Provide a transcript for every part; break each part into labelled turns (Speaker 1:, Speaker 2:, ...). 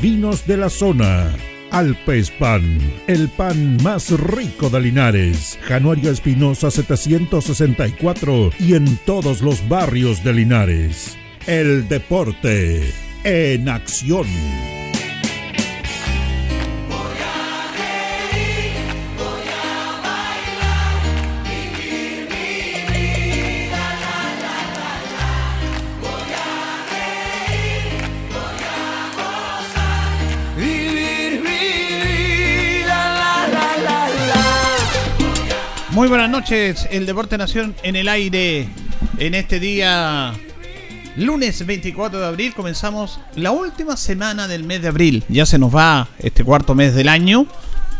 Speaker 1: vinos de la zona. Alpes Pan, el pan más rico de Linares. Januario Espinosa 764 y en todos los barrios de Linares. El deporte en acción.
Speaker 2: Muy buenas noches, el Deporte Nación en el aire. En este día, lunes 24 de abril, comenzamos la última semana del mes de abril. Ya se nos va este cuarto mes del año.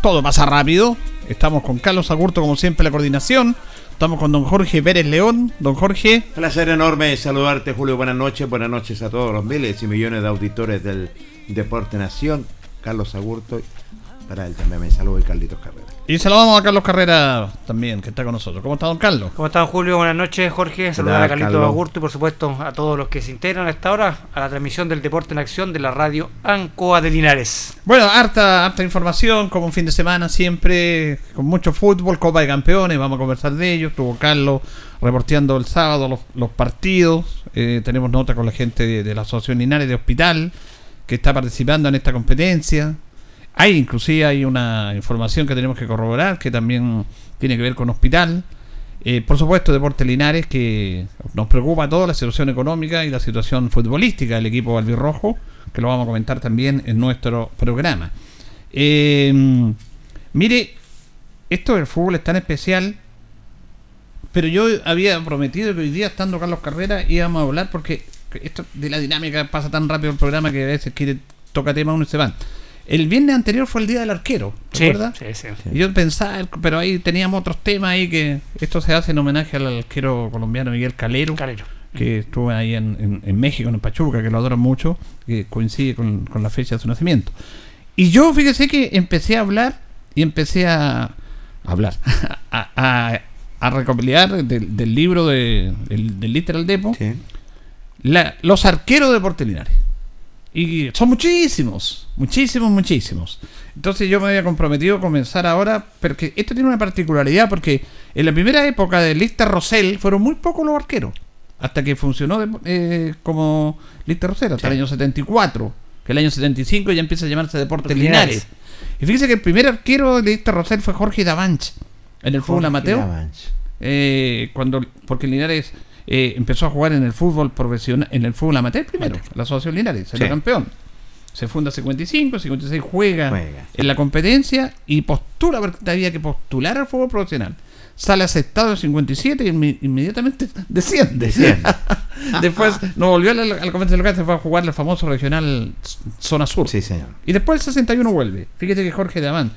Speaker 2: Todo pasa rápido. Estamos con Carlos Agurto, como siempre, la coordinación. Estamos con don Jorge Pérez León. Don Jorge.
Speaker 3: Placer enorme saludarte, Julio. Buenas noches. Buenas noches a todos los miles y millones de auditores del Deporte Nación. Carlos Agurto. Para él también me saludo y Carlitos Carrera.
Speaker 2: Y saludamos a Carlos Carrera también, que está con nosotros. ¿Cómo está, don Carlos?
Speaker 4: ¿Cómo está, Julio? Buenas noches, Jorge. Saludar a Carlitos Agurto y, por supuesto, a todos los que se integran a esta hora a la transmisión del Deporte en Acción de la radio Ancoa de Linares.
Speaker 2: Bueno, harta, harta información, como un fin de semana siempre, con mucho fútbol, Copa de Campeones, vamos a conversar de ello. Estuvo Carlos reporteando el sábado los, partidos. Eh, tenemos nota con la gente de, de la Asociación Linares de Hospital, que está participando en esta competencia. Hay inclusive hay una información que tenemos que corroborar que también tiene que ver con hospital. Eh, por supuesto, Deporte Linares, que nos preocupa toda la situación económica y la situación futbolística del equipo albirrojo, que lo vamos a comentar también en nuestro programa. Eh, mire, esto del fútbol es tan especial, pero yo había prometido que hoy día, estando Carlos Carrera, íbamos a hablar porque esto de la dinámica pasa tan rápido el programa que a veces quiere toca tema uno y se van. El viernes anterior fue el día del arquero, ¿te sí, Sí, sí, yo pensaba, pero ahí teníamos otros temas ahí que esto se hace en homenaje al arquero colombiano Miguel Calero. Calero. Que estuvo ahí en, México, en Pachuca, que lo adoran mucho, que coincide con, la fecha de su nacimiento. Y yo, fíjese que empecé a hablar y empecé a, hablar, a, a, recopilar del, libro de, del, del Literal Depot los arqueros de Portelinares. Y son muchísimos, muchísimos, muchísimos. Entonces yo me había comprometido a comenzar ahora, porque esto tiene una particularidad, porque en la primera época de Lista Rosell fueron muy pocos los arqueros. hasta que funcionó eh, como lista rosera, hasta el año 74, que el año 75 ya empieza a llamarse Deportes Linares. Y fíjese que el primer arquero de lista rosera fue Jorge Davanch en el fútbol amateur. Eh, cuando, porque Linares eh, empezó a jugar en el fútbol profesional, en el fútbol amateur primero, la Asociación Linares, salió campeón. Se funda 55, 56 juega, juega, en la competencia y postula, porque había que postular al fútbol profesional sale aceptado el 57 y inmediatamente desciende. Después no volvió al, al local, se fue a jugar el famoso regional Zona Sur.
Speaker 3: Sí, señor.
Speaker 2: Y después el 61 vuelve. Fíjate que Jorge Damán.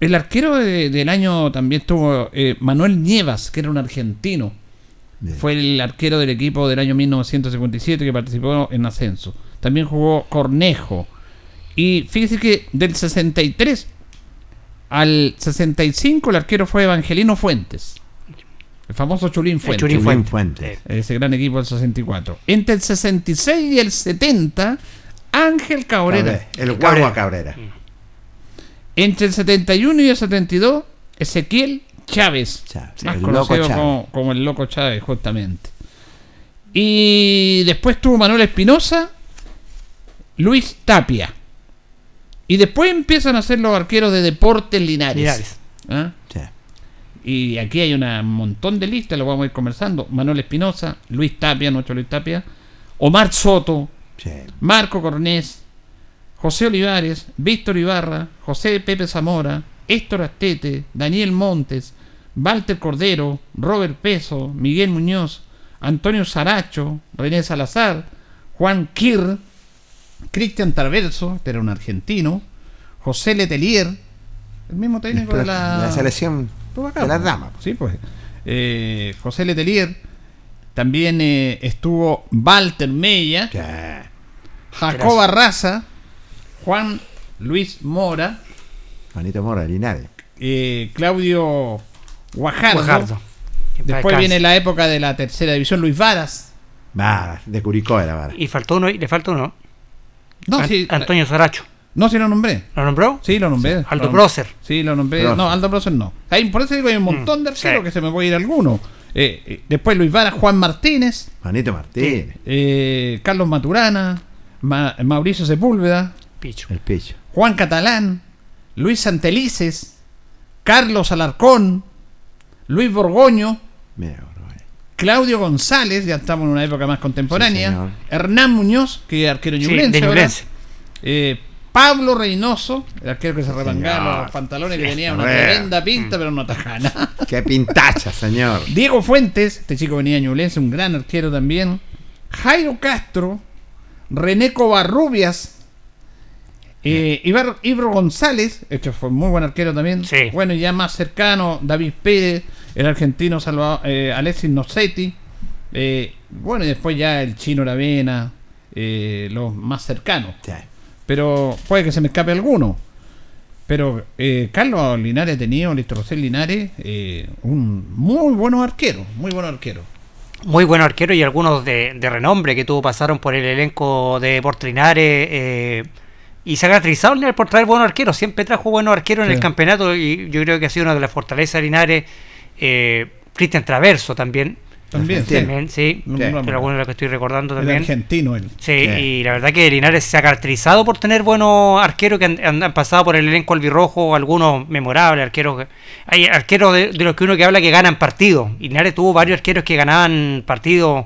Speaker 2: El arquero del año también tuvo eh, Manuel Nievas, que era un argentino. Fue el arquero del equipo del año 1957 que participó en ascenso. También jugó Cornejo. Y fíjese que del 63 al 65 el arquero fue Evangelino Fuentes. El famoso Chulín Fuentes.
Speaker 3: Chulín Fuentes.
Speaker 2: Ese gran equipo del 64. Entre el 66 y el 70, Ángel Cabrera.
Speaker 3: El Guagua Cabrera.
Speaker 2: Entre el 71 y el 72, Ezequiel Chávez. más conocido Como, el Loco Chávez, justamente. Y después tuvo Manuel Espinosa, Luis Tapia. Y después empiezan a ser los arqueros de Deportes Linares. ¿Ah? Y aquí hay un montón de listas, lo vamos a ir conversando. Manuel Espinosa, Luis Tapia, nuestro Luis Tapia, Omar Soto, Marco Cornés, José Olivares, Víctor Ibarra, José Pepe Zamora, Héctor Astete, Daniel Montes, Walter Cordero, Robert Peso, Miguel Muñoz, Antonio Saracho, René Salazar, Juan Kir, Cristian Tarverso, este era un argentino, José Letelier, el mismo técnico de la,
Speaker 3: selección de las damas.
Speaker 2: Sí, pues. Eh, José Letelier, también eh, estuvo Walter Mella, Jacob Barraza, Juan Luis Mora,
Speaker 3: Juanito Mora, Linares,
Speaker 2: eh, Claudio Guajardo. Después viene la época de la tercera división, Luis Varas.
Speaker 3: Varas, de Curicó era Varas.
Speaker 4: Y faltó uno, le faltó uno.
Speaker 2: No,
Speaker 4: Antonio Saracho.
Speaker 2: No, sí lo nombré.
Speaker 4: ¿Lo nombró?
Speaker 2: Sí, lo nombré.
Speaker 4: Aldo Prócer.
Speaker 2: Sí, lo nombré. No, Aldo Prócer no. Hay, por eso digo, hay un mm, montón de arqueros que se me puede ir alguno. Eh, eh, después Luis Vara, Juan Martínez.
Speaker 3: Juanito Martínez.
Speaker 2: Eh, Carlos Maturana. Mauricio Sepúlveda.
Speaker 4: Picho.
Speaker 3: El Picho.
Speaker 2: Juan Catalán. Luis Santelices. Carlos Alarcón. Luis Borgoño. Claudio González, ya estamos en una época más contemporánea. Hernán Muñoz, que es arquero ñublense. Eh, Pablo Reynoso, el arquero que se remangaba los pantalones, que tenía una tremenda pinta, mm. pero no tajana.
Speaker 3: Qué pintacha, señor.
Speaker 2: Diego Fuentes, este chico venía ñublense, un gran arquero también. Jairo Castro, René Covarrubias, eh, Ibro González, este fue muy buen arquero también. Bueno, y ya más cercano, David Pérez, el argentino Salvador, eh, Alexis Nocetti. Eh, bueno, y después ya el chino Ravena, eh, los más cercanos. Pero puede que se me escape alguno. Pero eh, Carlos Linares ha tenido, Listo Rosel Linares, un muy buen arquero, muy buen arquero.
Speaker 4: Muy buen arquero y algunos de, renombre que tuvo pasaron por el elenco de Linares y se ha caracterizado Linares por traer buenos arqueros. Siempre trajo buenos arqueros en el campeonato y yo creo que ha sido una de las fortalezas de Linares eh, Cristian Traverso también.
Speaker 2: También,
Speaker 4: sí. pero bueno, lo que estoy recordando también.
Speaker 2: El argentino él.
Speaker 4: Sí, y la verdad que Linares se ha caracterizado por tener buenos arqueros que han, pasado por el elenco albirrojo, algunos memorables, arqueros. Hay arqueros de, los que uno que habla que ganan partidos. Y Linares tuvo varios arqueros que ganaban partidos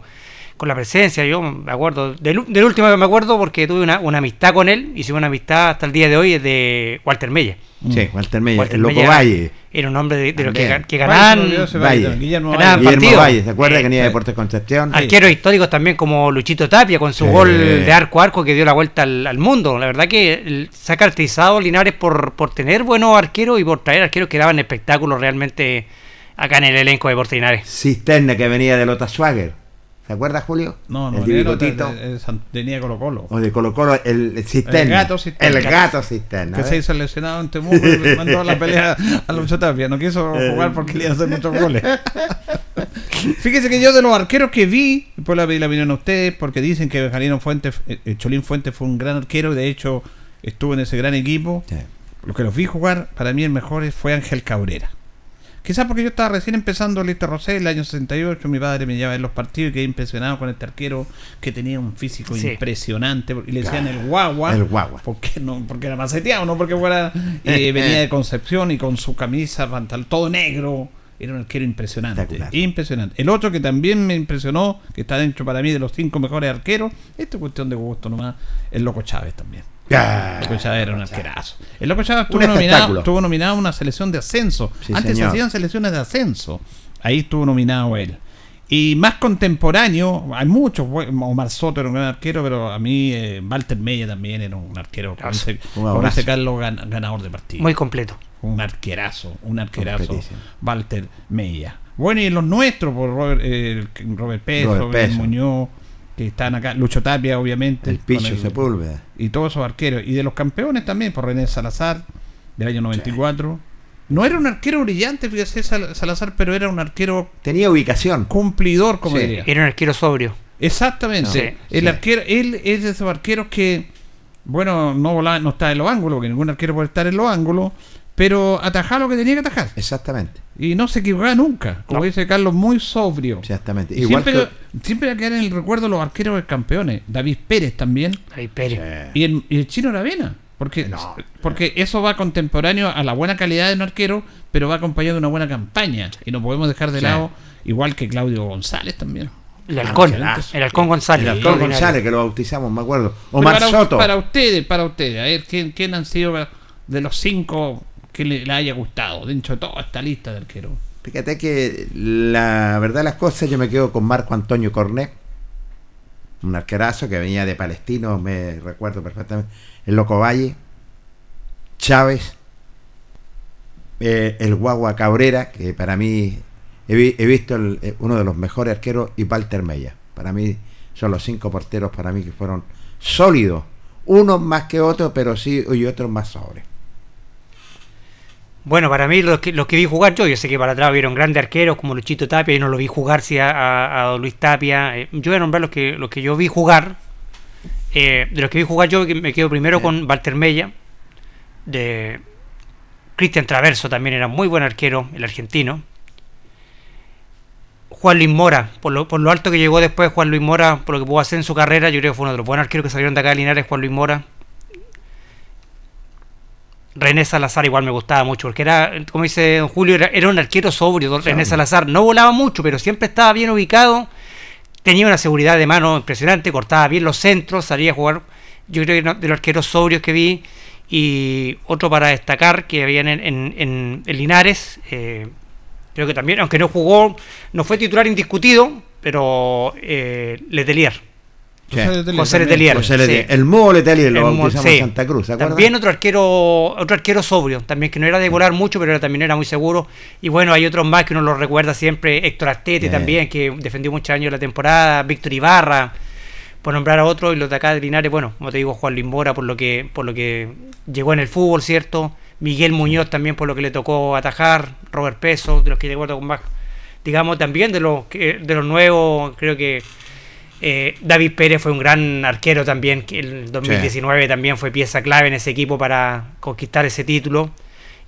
Speaker 4: con la presencia. Yo me acuerdo, del, último que me acuerdo porque tuve una, amistad con él, hicimos una amistad hasta el día de hoy, es de Walter Mella.
Speaker 3: Sí, Walter Mella, el Loco Valle.
Speaker 4: Era un hombre de, los que, que ganaban,
Speaker 3: Valle. Guillermo, Guillermo Valle, ¿se acuerda que venía de Deportes Concepción?
Speaker 4: Arqueros históricos también como Luchito Tapia con su gol de arco a arco que dio la vuelta al, mundo. La verdad que se ha caracterizado Linares por, por tener buenos arqueros y por traer arqueros que daban espectáculos realmente acá en el elenco de Deportes Linares.
Speaker 3: Cisterna que venía de Lota Schwager. ¿Te acuerdas, Julio?
Speaker 2: No, no,
Speaker 3: el
Speaker 2: de, tenía Colo Colo.
Speaker 3: O de Colo Colo, el, cisterna.
Speaker 2: El gato cisterna.
Speaker 3: El gato cisterna.
Speaker 2: Que se hizo lesionado en Temuco y mandó a la pelea a Lucho Tapia. No quiso eh. jugar porque le iban a hacer muchos goles. Fíjese que yo de los arqueros que vi, después le pedí la opinión a ustedes, porque dicen que Benjalino Fuentes, eh, Cholín Fuentes fue un gran arquero, de hecho estuvo en ese gran equipo. Lo que los vi jugar, para mí el mejor fue Ángel Cabrera. Quizás porque yo estaba recién empezando Listo Rosé, el año 68, mi padre me llevaba en los partidos y quedé impresionado con este arquero que tenía un físico
Speaker 4: Sí.
Speaker 2: impresionante. Y le decían el guagua.
Speaker 3: El guagua.
Speaker 2: Porque, no, porque era maceteado, no porque fuera. eh, venía de Concepción y con su camisa, pantalón, todo negro. Era un arquero impresionante. Impresionante. El otro que también me impresionó, que está dentro para mí de los cinco mejores arqueros, esto es cuestión de gusto nomás, el Loco Chávez también.
Speaker 3: Ya.
Speaker 2: El Loco Chávez era un arquerazo. El Loco Chávez estuvo
Speaker 3: Un
Speaker 2: nominado, estuvo nominado a una selección de ascenso.
Speaker 3: Sí,
Speaker 2: Antes se
Speaker 3: señor.
Speaker 2: hacían selecciones de ascenso. Ahí estuvo nominado él. Y más contemporáneo, hay muchos, Omar Soto era un gran arquero, pero a mí eh, Walter Mella también era un arquero con ese, con Carlos gan- ganador de partido.
Speaker 4: Muy completo.
Speaker 2: Un arquerazo, un arquerazo. Walter Mella. Bueno, y los nuestros, por Robert, eh, Robert Peso,
Speaker 3: Robert
Speaker 2: Robert
Speaker 3: Peso.
Speaker 2: Muñoz, que están acá, Lucho Tapia, obviamente.
Speaker 3: El Picho Sepúlveda.
Speaker 2: y todos esos arqueros. Y de los campeones también, por René Salazar, del año 94. No era un arquero brillante, fíjese Sal- Salazar, pero era un arquero
Speaker 3: Tenía ubicación.
Speaker 2: cumplidor, como
Speaker 3: Sí.
Speaker 2: diría.
Speaker 4: Era un arquero sobrio.
Speaker 2: Exactamente.
Speaker 4: Sí,
Speaker 2: el
Speaker 3: sí.
Speaker 2: arquero, él es de esos arqueros que, bueno, no volaba, no está en los ángulos, porque ningún arquero puede estar en los ángulos, pero atajaba lo que tenía que atajar.
Speaker 3: Exactamente.
Speaker 2: Y no se equivocaba nunca. Como
Speaker 4: No.
Speaker 2: dice Carlos, muy sobrio.
Speaker 3: Exactamente. Igual
Speaker 2: siempre,
Speaker 3: que.
Speaker 2: siempre va a quedar en el recuerdo los arqueros de campeones. David Pérez también.
Speaker 4: Ahí Pérez.
Speaker 3: Sí.
Speaker 2: Y el, y el chino Aravena. Porque,
Speaker 3: No.
Speaker 2: porque eso va contemporáneo a la buena calidad de un arquero, pero va acompañado de una buena campaña. Y no podemos dejar de
Speaker 3: Sí.
Speaker 2: lado, igual que Claudio González también.
Speaker 4: El halcón.
Speaker 2: excelente.
Speaker 4: El halcón González.
Speaker 3: El Halcón. González, que lo bautizamos, me acuerdo. Omar
Speaker 2: para,
Speaker 3: Soto.
Speaker 2: para ustedes, para ustedes, a ver, ¿quién, quién han sido de los cinco que le, haya gustado dentro de toda esta lista de arqueros?
Speaker 3: Fíjate que la verdad las cosas, yo me quedo con Marco Antonio Cornet, un arquerazo que venía de Palestino, me recuerdo perfectamente. El Loco Valle, Chávez, eh, el Guagua Cabrera, que para mí he, vi- he visto eh, uno de los mejores arqueros, y Walter Mella. Para mí son los cinco porteros para mí que fueron sólidos. Unos más que otros, pero sí, y otros más sobre.
Speaker 4: Bueno, para mí, los que, los que vi jugar yo, yo sé que para atrás vieron grandes arqueros como Luchito Tapia, yo no lo vi jugar sí, a, Luis Tapia. Eh, yo voy a nombrar los que, los que yo vi jugar. Eh, de los que vi jugar yo, me quedo primero con Walter Mella. De Cristian Traverso también era muy buen arquero, el argentino. Juan Luis Mora, por lo, por lo alto que llegó después Juan Luis Mora, por lo que pudo hacer en su carrera, yo creo que fue uno de los buenos arqueros que salieron de acá de Linares, Juan Luis Mora. René Salazar igual me gustaba mucho, porque era, como dice don Julio, era, era un arquero sobrio, don René Salazar. No volaba mucho, pero siempre estaba bien ubicado. Tenía una seguridad de mano impresionante, cortaba bien los centros, salía a jugar. Yo creo que de los arqueros sobrios que vi. Y otro para destacar que habían en, en- en- en Linares, eh, creo que también, aunque no jugó, no fue titular indiscutido, pero eh, Letelier.
Speaker 3: Sí.
Speaker 4: José Letelier.
Speaker 3: José
Speaker 4: sí.
Speaker 3: Letelier. El Mugo Letelier lo bautizamos
Speaker 4: sí.
Speaker 3: en Santa Cruz, ¿se?
Speaker 4: También otro arquero, otro arquero sobrio, también que no era de volar mucho, pero era- también era muy seguro. Y bueno, hay otros más que uno lo recuerda siempre, Héctor Astete
Speaker 3: Sí.
Speaker 4: también, que defendió muchos años la temporada, Víctor Ibarra, por nombrar a otro, y los de acá de Linares, bueno, como te digo, Juan Luis Mora por lo que, por lo que llegó en el fútbol, ¿cierto? Miguel Muñoz también por lo que le tocó atajar, Robert Peso, de los que recuerdo con más, digamos, también de los que, de los nuevos, creo que eh, David Pérez fue un gran arquero también, que el 2019 también fue pieza clave en ese equipo para conquistar ese título.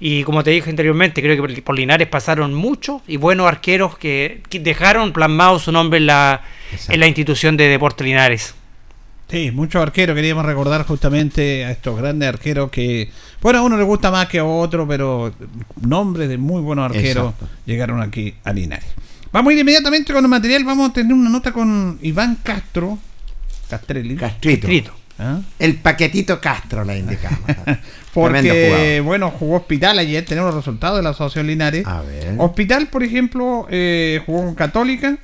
Speaker 4: Y como te dije anteriormente, creo que por- por Linares pasaron muchos y buenos arqueros que, que dejaron plasmado su nombre en la,
Speaker 3: Exacto.
Speaker 4: en la institución de Deportes Linares.
Speaker 2: Sí, muchos arqueros. Queríamos recordar justamente a estos grandes arqueros que, bueno, a uno le gusta más que a otro, pero nombres de muy buenos arqueros
Speaker 3: Exacto.
Speaker 2: llegaron aquí a Linares. Vamos a ir inmediatamente con el material. Vamos a tener una nota con Iván Castro. Castrelli.
Speaker 3: Castrito.
Speaker 4: Trito.
Speaker 2: ¿ah?
Speaker 3: El paquetito Castro la indicamos.
Speaker 2: Porque,
Speaker 3: jugador.
Speaker 2: bueno, jugó Hospital ayer. Tenemos los resultados de la Asociación Linares.
Speaker 3: A ver.
Speaker 2: Hospital, por ejemplo, eh, jugó con Católica.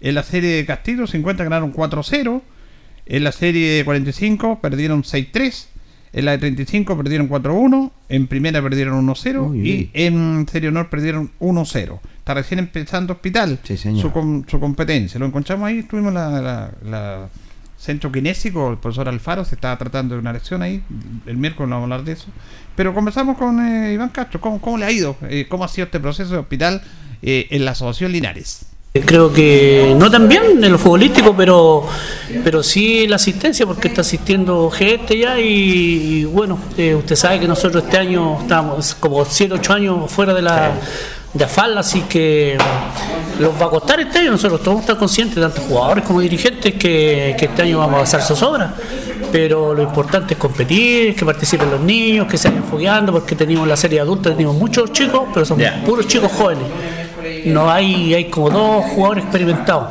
Speaker 2: En la serie de Castillo, 50 ganaron 4-0. En la serie de 45 perdieron 6-3. En la de 35 perdieron 4-1. En primera perdieron 1-0.
Speaker 3: Uy,
Speaker 2: Y en Serie Honor perdieron 1-0. Está recién empezando Hospital
Speaker 3: Sí,
Speaker 2: su, com- su competencia. Lo encontramos ahí. Tuvimos la, la- la centro kinésico. El profesor Alfaro se estaba tratando de una lección ahí. El miércoles vamos a hablar de eso. Pero conversamos con eh, Iván Castro. ¿Cómo, cómo le ha ido? Eh, ¿Cómo ha sido este proceso de Hospital eh, en la Asociación Linares?
Speaker 5: Creo que no tan bien en lo futbolístico, pero, pero sí la asistencia, porque está asistiendo gente ya y, y bueno, eh, usted sabe que nosotros este año estamos como 7, 8 años fuera de la, de afal, así que los va a costar este año. Nosotros todos estamos conscientes, tanto jugadores como dirigentes, que, que este año vamos a pasar zozobra. Pero lo importante es competir, que participen los niños, que se vayan fogueando, porque tenemos la serie adulta, tenemos muchos chicos, pero son puros chicos jóvenes. No hay, hay como dos jugadores experimentados.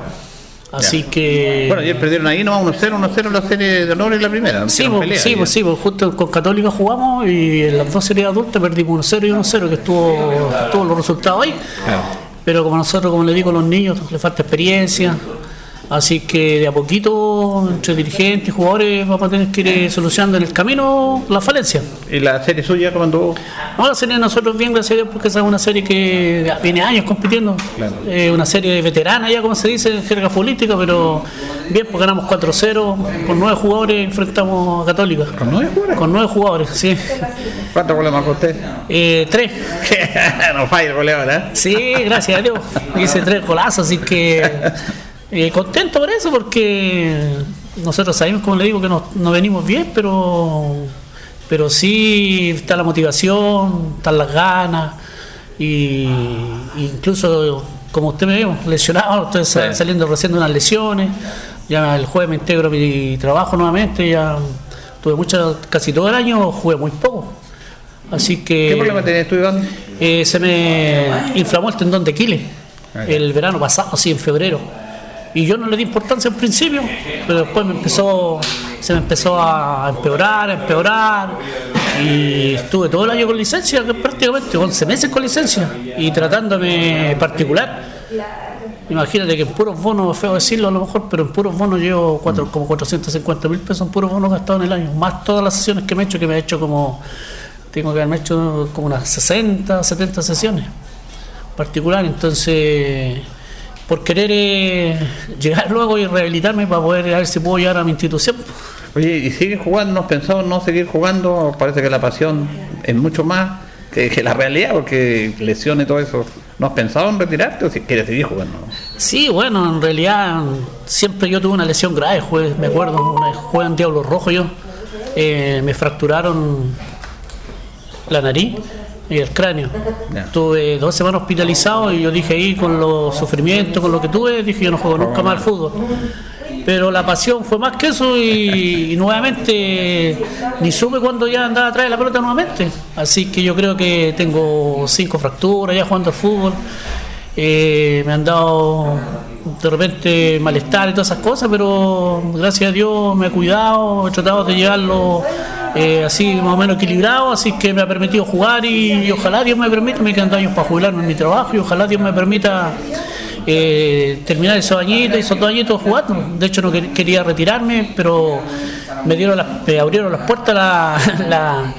Speaker 5: Así que.
Speaker 2: Bueno, ayer perdieron ahí nomás 1-0, 1-0 la serie de honor y la primera.
Speaker 5: Sí, pues,
Speaker 2: pelea
Speaker 5: sí, pues, sí, pues, justo con Católica jugamos y en las dos series adultas perdimos 1-0 y 1-0, que estuvo, estuvo los resultados ahí.
Speaker 2: Claro.
Speaker 5: Pero como nosotros, como le digo a los niños, les falta experiencia. Así que de a poquito, entre dirigentes y jugadores, vamos a tener que ir eh, solucionando en el camino la falencia.
Speaker 2: ¿Y la serie suya cómo anduvo?
Speaker 5: No, la serie de nosotros bien, gracias a Dios, porque esa es una serie que viene años compitiendo.
Speaker 2: Claro.
Speaker 5: Eh, una serie veterana ya, como se dice, en jerga futbolística, pero bien, pues ganamos 4-0, con nueve jugadores enfrentamos a Católica.
Speaker 2: ¿Con nueve jugadores?
Speaker 5: Con nueve jugadores, sí.
Speaker 2: ¿Cuántos goles marcó usted?
Speaker 5: Eh, tres.
Speaker 2: no falla el goleador, ¿eh?
Speaker 5: Sí, gracias a Dios. Hice tres golazos, así que eh, contento por eso, porque nosotros sabemos, como le digo, que no, no venimos bien, pero, pero sí está la motivación, están las ganas, y incluso, como usted me ve, lesionado, estoy sa-
Speaker 2: Sí.
Speaker 5: saliendo recién de unas lesiones, ya el jueves me integro a mi trabajo nuevamente, ya tuve mucho, casi todo el año, jugué muy poco. Así que...
Speaker 2: ¿Qué problema tenías tú, Iván?
Speaker 5: Eh, se me inflamó el tendón de Aquiles
Speaker 2: Ah,
Speaker 5: el verano pasado, así en febrero. Y yo no le di importancia al principio, pero después me empezó, se me empezó a empeorar, a empeorar. Y estuve todo el año con licencia, prácticamente 11 meses con licencia, y tratándome particular. Imagínate que en puros bonos, feo decirlo a lo mejor, pero en puros bonos llevo cuatro, como 450 mil pesos en puros bonos gastados en el año, más todas las sesiones que me he hecho, que me he hecho como, tengo que haberme hecho como unas 60, 70 sesiones particular, entonces por querer eh, llegar luego y rehabilitarme para poder a ver si puedo llegar a mi institución.
Speaker 2: Oye, ¿y sigues jugando? ¿No has pensado en no seguir jugando? Parece que la pasión es mucho más que, que la realidad, porque lesiones y todo eso. ¿No has pensado en retirarte o si quieres seguir jugando?
Speaker 5: Sí, bueno, en realidad siempre yo tuve una lesión grave, jugué- me acuerdo, una vez jugué en Diablo Rojo yo, eh, me fracturaron la nariz y el cráneo.
Speaker 2: Ya.
Speaker 5: Tuve dos semanas hospitalizado y yo dije ahí con los sufrimientos, con lo que tuve, dije yo no juego nunca más al fútbol. Pero la pasión fue más que eso y, y nuevamente ni supe cuando ya andaba atrás de la pelota nuevamente. Así que yo creo que tengo cinco fracturas ya jugando al fútbol. Eh, me han dado de repente malestar y todas esas cosas, pero gracias a Dios me he cuidado, he tratado de llevarlo eh, así más o menos equilibrado, así que me ha permitido jugar y, ojalá Dios me permita, me quedan años para jubilarme en mi trabajo y ojalá Dios me permita eh, terminar esos añitos, esos dos añitos jugando. De hecho no quer- quería retirarme, pero me dieron las, me abrieron las puertas la, la,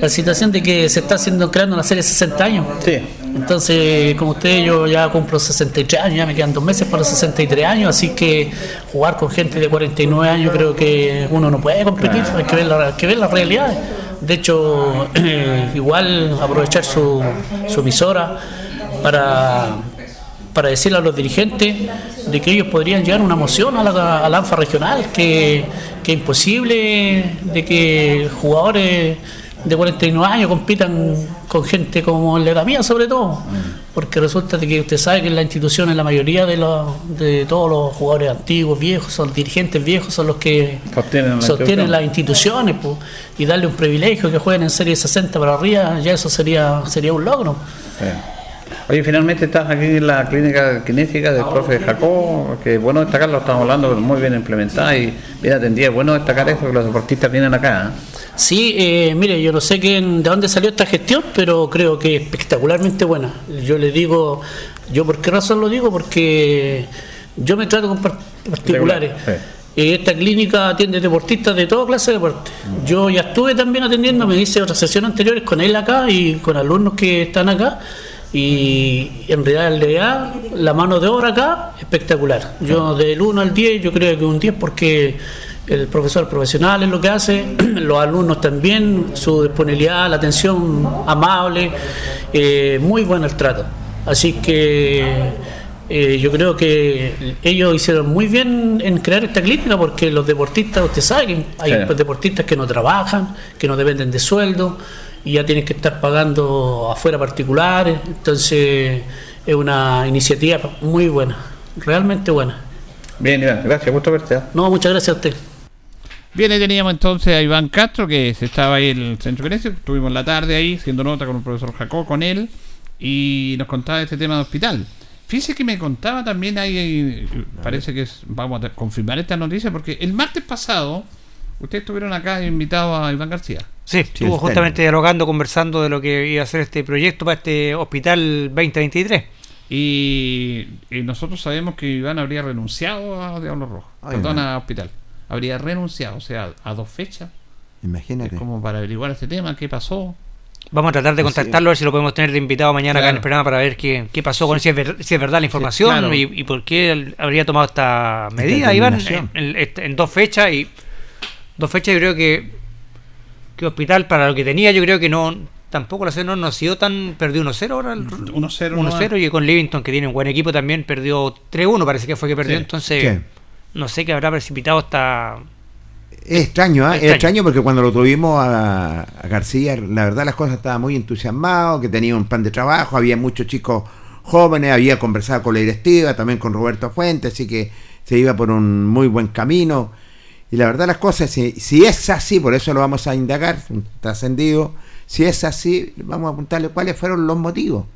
Speaker 5: la situación de que se está haciendo creando una serie de 60 años.
Speaker 2: Sí.
Speaker 5: Entonces, como usted, yo ya cumplo 63 años, ya me quedan dos meses para los 63 años, así que jugar con gente de 49 años creo que uno no puede competir, hay que ver la, hay que ver las realidades. De hecho, igual aprovechar su, su emisora para, para decirle a los dirigentes de que ellos podrían llevar una moción a la, a la ANFA regional, que, que es imposible de que jugadores de 49 años compitan con gente como la edad mía sobre todo, porque resulta de que usted sabe que en las instituciones la mayoría de, los, de todos los jugadores antiguos, viejos, son dirigentes viejos, son los que
Speaker 2: Sostienen la
Speaker 5: las instituciones pues, y darle un privilegio que jueguen en serie 60 para arriba, ya eso sería, sería un logro.
Speaker 2: Oye, finalmente estás aquí en la clínica kinésica del profe Jacob, que bueno destacarlo, estamos hablando muy bien implementada y bien atendida. Es bueno destacar eso, que los deportistas vienen acá. ¿eh?
Speaker 5: Sí, eh, mire, yo no sé de dónde salió esta gestión, pero creo que es espectacularmente buena. Yo le digo, yo por qué razón lo digo, porque yo me trato con par- particulares.
Speaker 2: Sí.
Speaker 5: Eh, Esta clínica atiende deportistas de toda clase de deporte. Yo ya estuve también atendiendo, me hice otras sesiones anteriores con él acá y con alumnos que están acá. Y en realidad la mano de obra acá espectacular. Yo del 1 al 10, yo creo que un 10 porque el profesor profesional es lo que hace, los alumnos también, su disponibilidad, la atención amable, eh, muy bueno el trato. Así que eh, yo creo que ellos hicieron muy bien en crear esta clínica porque los deportistas, usted sabe hay deportistas que no trabajan, que no dependen de sueldo y ya tienes que estar pagando afuera particulares, entonces es una iniciativa muy buena, realmente buena.
Speaker 2: Bien, Iván, gracias, gusto verte. ¿eh?
Speaker 5: No, muchas gracias a usted.
Speaker 2: Bien, ahí teníamos entonces a Iván Castro, que se estaba ahí en el centro de Grecia. Estuvimos la tarde ahí, haciendo nota con el profesor Jacó, con él, y nos contaba este tema de hospital. Fíjese que me contaba también ahí, parece que es, vamos a confirmar esta noticia, porque el martes pasado, ustedes estuvieron acá invitados a Iván García.
Speaker 4: Sí, estuvo justamente dialogando, conversando de lo que iba a ser este proyecto para este hospital 2023.
Speaker 2: Y, y nosotros sabemos que Iván habría renunciado a Diablo Rojo,
Speaker 3: Ay,
Speaker 2: perdón, a hospital. Habría renunciado, o sea, a dos fechas,
Speaker 3: Imagínate.
Speaker 2: como para averiguar este tema, qué pasó.
Speaker 4: Vamos a tratar de contactarlo, a ver si lo podemos tener de invitado mañana acá en el programa para ver qué, qué pasó con si es, ver- si es verdad la información
Speaker 2: claro.
Speaker 4: y, y por qué él habría tomado esta medida, Iván, en, en dos fechas. Y dos fechas yo creo que, que Hospital, para lo que tenía, yo creo que no tampoco la C no, no ha sido tan... Perdió 1-0 ahora. el-
Speaker 2: 1-0
Speaker 4: 1-0 y con Livingston, que tiene un buen equipo, también perdió 3-1, parece que fue que perdió.
Speaker 2: Sí.
Speaker 4: Entonces, no sé qué habrá precipitado esta...
Speaker 3: Es extraño, ¿eh?
Speaker 4: Extraño.
Speaker 3: es extraño porque cuando lo tuvimos a, a García, la verdad las cosas estaba muy entusiasmado, que tenía un plan de trabajo, había muchos chicos jóvenes, había conversado con la directiva, también con Roberto Fuentes, así que se iba por un muy buen camino. Y la verdad las cosas, si, si es así, por eso lo vamos a indagar, trascendido, si es así, vamos a apuntarle cuáles fueron los motivos.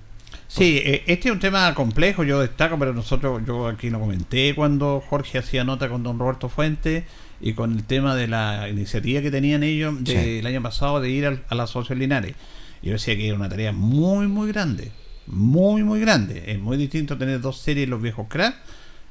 Speaker 2: Sí, eh, este es un tema complejo, yo destaco, pero nosotros, yo aquí lo comenté cuando Jorge hacía nota con don Roberto Fuentes y con el tema de la iniciativa que tenían ellos del
Speaker 3: Sí.
Speaker 2: año pasado de ir al- a, la Asociación Linares. Yo decía que era una tarea muy, muy grande, muy, muy grande. Es muy distinto tener dos series los viejos cracks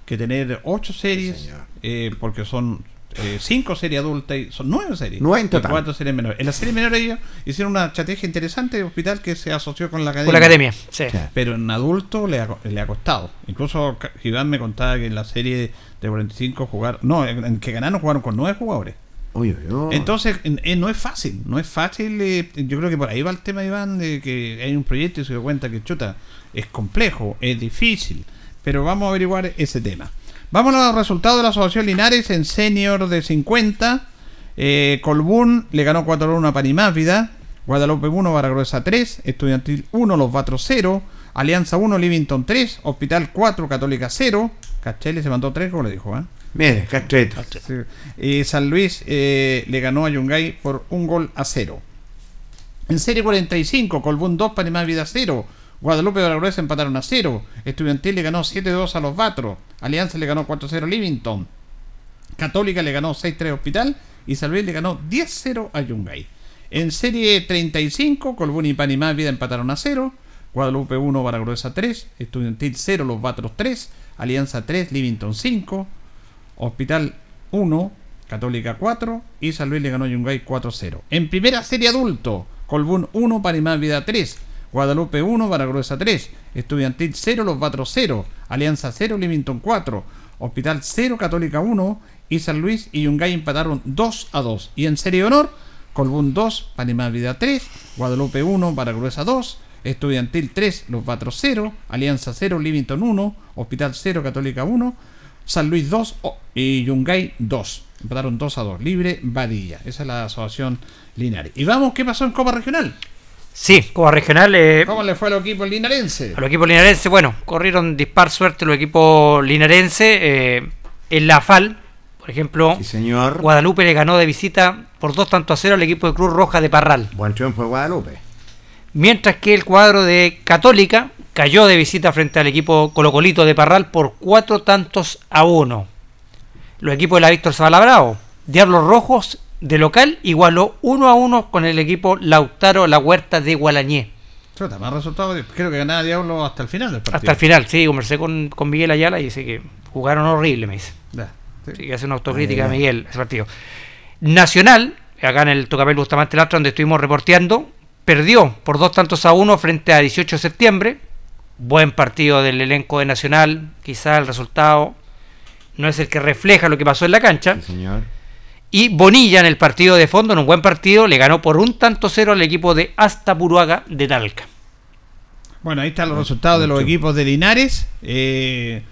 Speaker 2: que tener ocho series, eh, porque son eh, cinco series adultas y son nueve series.
Speaker 3: Nueve en
Speaker 2: y
Speaker 3: total.
Speaker 2: cuatro series menores. En la serie menor ellos hicieron una estrategia interesante de hospital que se asoció con la academia.
Speaker 4: Con la academia, sí.
Speaker 3: O sea,
Speaker 2: Pero en adulto le ha, le ha costado. Incluso Iván me contaba que en la serie de 45 jugaron. No, en, que ganaron jugaron con nueve jugadores.
Speaker 3: uy, uy, uy.
Speaker 2: Entonces, en- en- no es fácil. No es fácil. eh, yo creo que por ahí va el tema, Iván, de que hay un proyecto y se dio cuenta que, chuta, es complejo, es difícil. Pero vamos a averiguar ese tema. Vamos a los resultados de la Asociación Linares en senior de 50. Eh, Colbún le ganó 4-1 a Panimávida. Guadalupe 1, Baragruesa 3. Estudiantil 1, Los Vatros 0. Alianza 1, Livington 3. Hospital 4, Católica 0. Cachele se mandó 3 goles, dijo, ¿eh?
Speaker 3: Mire, Castreto.
Speaker 2: Sí. Y San Luis eh, le ganó a Yungay por un gol a cero. En serie 45, Colbún 2, Panamá Vida 0. Guadalupe Baragruesa empataron a 0. Estudiantil le ganó 7-2 a los Batros. Alianza le ganó 4-0 a Livington. Católica le ganó 6-3 a Hospital. Y San le ganó 10-0 a Yungay. En serie 35, Colbún y Panamá Vida empataron a 0. Guadalupe 1, Baragruesa 3. Estudiantil 0, los Batros 3. Alianza 3, Livington 5. Hospital 1, Católica 4 y San le ganó a Yungay 4-0. En primera serie adulto, Colbún 1, Panamá Vida 3, Guadalupe 1, Baragruesa 3, Estudiantil 0, Los Batros 0, Alianza 0, Livington 4, Hospital 0, Católica 1 y San Luis y Yungay empataron 2 a 2. Y en serie de honor, Colbún 2, Panamá Vida 3, Guadalupe 1, Baragruesa 2, Estudiantil 3, Los Batros 0, Alianza 0, Livington 1, Hospital 0, Católica 1, San Luis 2 o- y Yungay 2. Empataron 2 a 2. Libre Badilla. Esa es la asociación Linares. Y vamos, ¿qué pasó en Copa Regional?
Speaker 4: Sí, como regional, eh,
Speaker 2: ¿Cómo le fue al equipo linarense?
Speaker 4: a los equipos linarenses, bueno, corrieron dispar suerte los equipos linarenses. eh, en la FAL, por ejemplo,
Speaker 3: Sí, señor.
Speaker 4: Guadalupe le ganó de visita por dos tantos a cero al equipo de Cruz Roja de Parral.
Speaker 3: Buen triunfo de Guadalupe.
Speaker 4: Mientras que el cuadro de Católica cayó de visita frente al equipo Colocolito de Parral por cuatro tantos a uno. Los equipos de la Víctor Salabrao, Diablos Rojos de local igualó uno a uno con el equipo Lautaro La Huerta de Gualañé.
Speaker 2: Más resultados. Creo que ganaba Diablo hasta el final del partido.
Speaker 4: Hasta el final, sí, conversé con, con Miguel Ayala y dice que jugaron horrible, me dice.
Speaker 2: Ya, sí.
Speaker 4: Que hace una autocrítica a. Miguel ese partido. Nacional, acá en el Tocapel Bustamante Lastra, donde estuvimos reporteando, perdió por dos tantos a uno frente a 18 de septiembre. Buen partido del elenco de Nacional. Quizá el resultado no es el que refleja lo que pasó en la cancha.
Speaker 3: Sí, señor.
Speaker 4: Y Bonilla en el partido de fondo, en un buen partido, le ganó por un tanto cero al equipo de Astapuruaga de Talca.
Speaker 2: Bueno, ahí están los resultados de los equipos de Linares. Eh,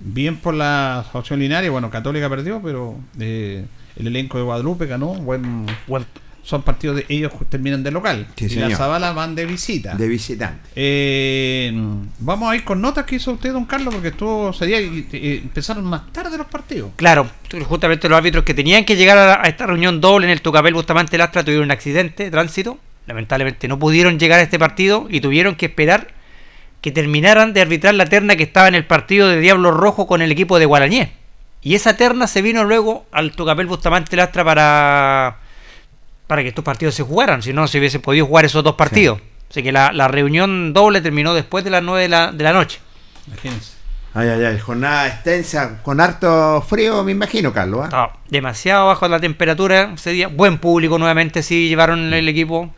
Speaker 2: bien por la asociación Linares. Bueno, Católica perdió, pero eh, el elenco de Guadalupe ganó. Buen,
Speaker 4: Buen-
Speaker 2: son partidos de ellos terminan de local.
Speaker 3: Sí,
Speaker 2: y
Speaker 3: señor.
Speaker 2: la van de visita.
Speaker 3: De visitante.
Speaker 2: Eh, vamos a ir con notas que hizo usted, don Carlos, porque estuvo sería y empezaron más tarde los partidos.
Speaker 4: Claro, justamente los árbitros que tenían que llegar a, a esta reunión doble en el Tucapel Bustamante Lastra tuvieron un accidente de tránsito. Lamentablemente no pudieron llegar a este partido y tuvieron que esperar que terminaran de arbitrar la terna que estaba en el partido de Diablo Rojo con el equipo de Guarañé. Y esa terna se vino luego al Tucapel Bustamante Lastra para, para que estos partidos se jugaran, si no se hubiese podido jugar esos dos partidos. Así que la, la reunión doble terminó después de las 9 de la, de la noche.
Speaker 2: Imagínense.
Speaker 3: Ay, ay, ay, jornada extensa, con harto frío, me imagino, Carlos. ¿ah?
Speaker 4: Demasiado bajo la temperatura ese día. Buen público nuevamente, sí, llevaron el equipo.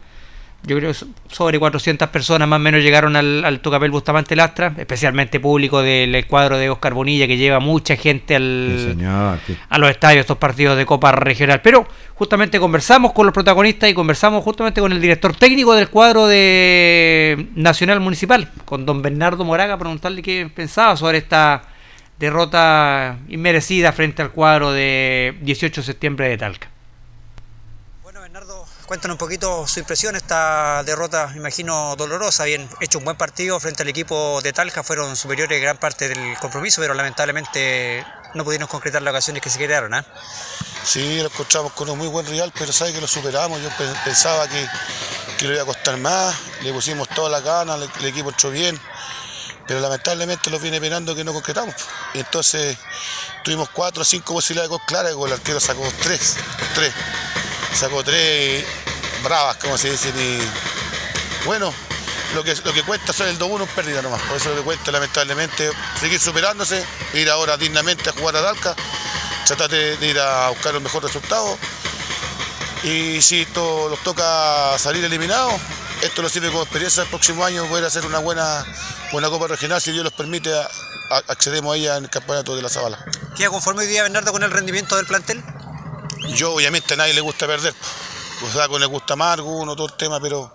Speaker 4: Yo creo sobre 400 personas más o menos llegaron al, al Tucapel Bustamante Lastra, especialmente público del cuadro de Oscar Bonilla, que lleva mucha gente al,
Speaker 3: señor.
Speaker 4: a los estadios estos partidos de Copa Regional. Pero justamente conversamos con los protagonistas y conversamos justamente con el director técnico del cuadro de Nacional Municipal, con don Bernardo Moraga, preguntarle qué pensaba sobre esta derrota inmerecida frente al cuadro de 18 de septiembre de Talca.
Speaker 6: Cuéntanos un poquito su impresión, esta derrota, me imagino, dolorosa. Habían hecho un buen partido frente al equipo de Talca, fueron superiores gran parte del compromiso, pero lamentablemente no pudieron concretar las ocasiones que se crearon. ¿ah?
Speaker 7: Sí, lo encontramos con un muy buen rival, pero sabe que lo superamos. Yo pe- pensaba que, que le iba a costar más, le pusimos toda la gana, el, equipo entró bien, pero lamentablemente los viene penando que no concretamos. Y entonces tuvimos cuatro o cinco posibilidades de gol claras el arquero sacó tres, tres. Sacó tres bravas, como se dice. Y bueno, lo que, lo que cuenta son el 2-1 en pérdida nomás. Por eso lo que cuenta lamentablemente seguir superándose, ir ahora dignamente a jugar a Dalca tratar de, de ir a buscar el mejor resultado. Y si esto los toca salir eliminados, esto nos sirve como experiencia el próximo año poder hacer una buena, buena Copa Regional, si Dios los permite, a- a- accedemos ahí en el campeonato de la Zabala.
Speaker 6: ¿Queda conforme hoy día, Bernardo, con el rendimiento del plantel?
Speaker 7: Yo obviamente a nadie le gusta perder, o sea, con le gusta más a alguno, todo el tema, pero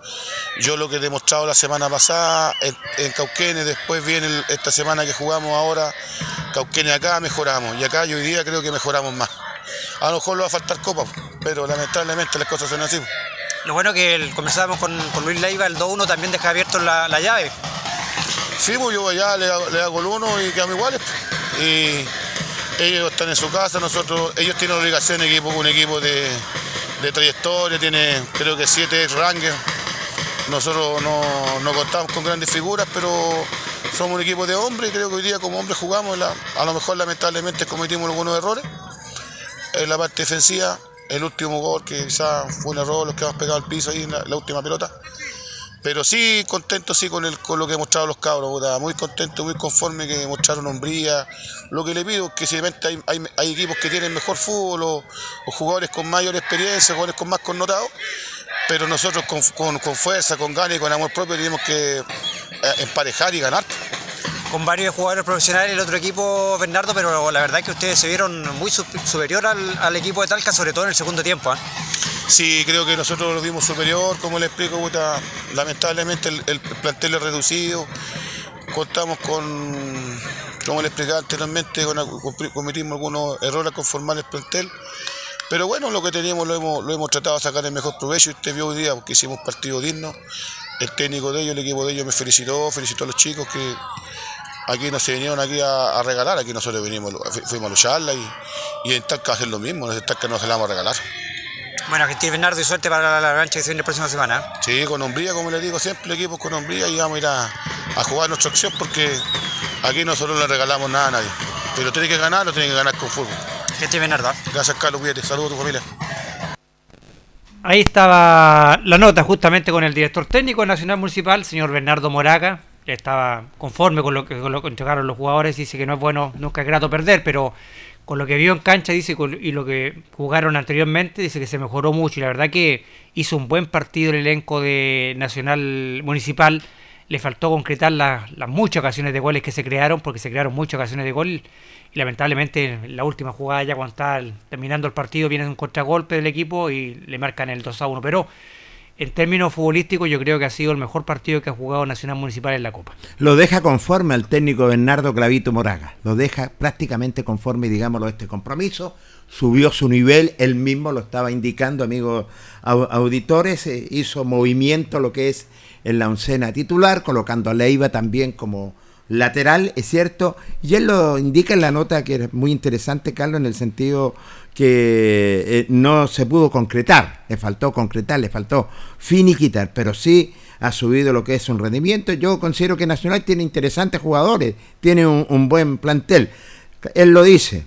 Speaker 7: yo lo que he demostrado la semana pasada en, en Cauquenes, después viene el- esta semana que jugamos ahora, Cauquenes acá mejoramos, y acá yo hoy día creo que mejoramos más. A lo mejor le va a faltar copa, pero lamentablemente las cosas son así.
Speaker 6: Lo bueno que el- conversábamos con, con Luis Leiva, el 2-1 también deja abierto la, la llave.
Speaker 7: Sí, pues yo allá le hago, le hago el uno y quedamos iguales. Y ellos están en su casa, nosotros, ellos tienen obligación, equipo, un equipo de, de trayectoria, tiene creo que siete rangers. Nosotros no, no contamos con grandes figuras, pero somos un equipo de hombres y creo que hoy día como hombres jugamos, a lo mejor lamentablemente cometimos algunos errores. En la parte defensiva, el último gol que quizás fue un error, los que hemos pegado al piso ahí en la última pelota. Pero sí contento sí con, el, con lo que han mostrado los cabros, muy contento, muy conforme que mostraron hombría. Lo que le pido es que si hay, hay, hay equipos que tienen mejor fútbol o, jugadores con mayor experiencia, jugadores con más connotados, pero nosotros con, con- fuerza, con ganas y con amor propio tenemos que eh, emparejar y ganar.
Speaker 6: Con varios jugadores profesionales el otro equipo, Bernardo, pero la verdad es que ustedes se vieron muy sup- superior al, al equipo de Talca, sobre todo en el segundo tiempo. ¿ah?
Speaker 7: Sí, creo que nosotros lo dimos superior, como le explico, lamentablemente el, el plantel es reducido, contamos con, como le explicaba anteriormente, cometimos algunos errores al conformar el plantel, pero bueno, lo que teníamos lo hemos, lo hemos tratado de sacar el mejor provecho usted vio hoy día porque hicimos partido digno, el técnico de ellos, el equipo de ellos me felicitó, felicitó a los chicos que aquí no se vinieron aquí a, regalar, aquí nosotros vinimos, fu- fuimos a lucharla y, y en Talca hacer lo mismo, en Talca no se la vamos a regalar.
Speaker 6: Bueno, Gentil Bernardo y suerte para la, revancha que se viene la próxima semana.
Speaker 7: Sí, con hombría, como le digo siempre, el equipo con hombría y vamos a ir a, a jugar nuestra acción porque aquí nosotros no le regalamos nada a nadie. Pero tiene que ganar, lo tiene que ganar con fútbol.
Speaker 6: Gentil Bernardo. ¿ah?
Speaker 7: Gracias, Carlos, cuídate. Saludos a tu familia.
Speaker 4: Ahí estaba la nota justamente con el director técnico nacional municipal, señor Bernardo Moraga. Estaba conforme con lo que, con lo que entregaron los jugadores. Dice que no es bueno, nunca es grato perder, pero con lo que vio en cancha dice y lo que jugaron anteriormente, dice que se mejoró mucho. Y la verdad que hizo un buen partido el elenco de Nacional Municipal. Le faltó concretar las, muchas ocasiones de goles que se crearon, porque se crearon muchas ocasiones de gol. Y lamentablemente en la última jugada, ya cuando está terminando el partido, viene un contragolpe del equipo y le marcan el 2 a 1. Pero en términos futbolísticos yo creo que ha sido el mejor partido que ha jugado Nacional Municipal en la Copa.
Speaker 3: Lo deja conforme al técnico Bernardo Clavito Moraga, lo deja prácticamente conforme, digámoslo, este compromiso, subió su nivel, él mismo lo estaba indicando, amigos auditores, eh, hizo movimiento lo que es en la oncena titular, colocando a Leiva también como lateral, es cierto, y él lo indica en la nota que es muy interesante, Carlos, en el sentido que eh, no se pudo concretar, le faltó concretar, le faltó finiquitar, pero sí ha subido lo que es un rendimiento. Yo considero que Nacional tiene interesantes jugadores, tiene un buen plantel. Él lo dice,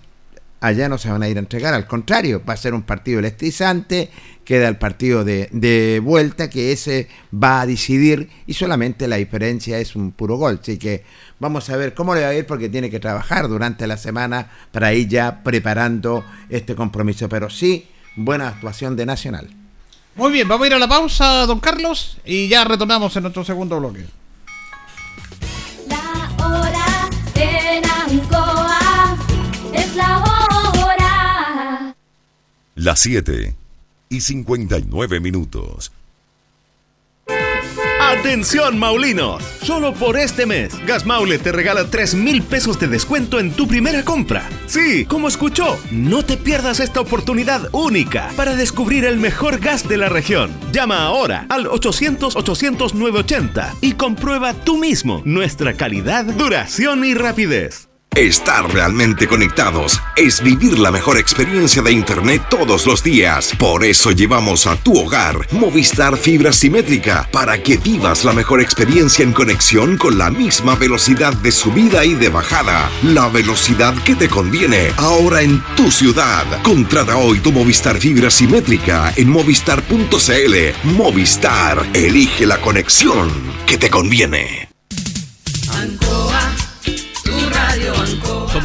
Speaker 3: allá no se van a ir a entregar, al contrario, va a ser un partido electrizante, queda el partido de, vuelta que ese va a decidir y solamente la diferencia es un puro gol, así que vamos a ver cómo le va a ir porque tiene que trabajar durante la semana para ir ya preparando este compromiso, pero sí, buena actuación de Nacional.
Speaker 2: Muy bien, vamos a ir a la pausa, don Carlos, y ya retornamos en nuestro segundo bloque.
Speaker 8: Las 7 y 59 minutos.
Speaker 9: Atención Maulinos, solo por este mes, Gas Maule te regala 3 mil pesos de descuento en tu primera compra. Sí, como escuchó, no te pierdas esta oportunidad única para descubrir el mejor gas de la región. Llama ahora al 800-800-980 y comprueba tú mismo nuestra calidad, duración y rapidez.
Speaker 8: Estar realmente conectados es vivir la mejor experiencia de Internet todos los días. Por eso llevamos a tu hogar Movistar Fibra Simétrica para que vivas la mejor experiencia en conexión con la misma velocidad de subida y de bajada. La velocidad que te conviene ahora en tu ciudad. Contrata hoy tu Movistar Fibra Simétrica en movistar.cl. Movistar, elige la conexión que te conviene.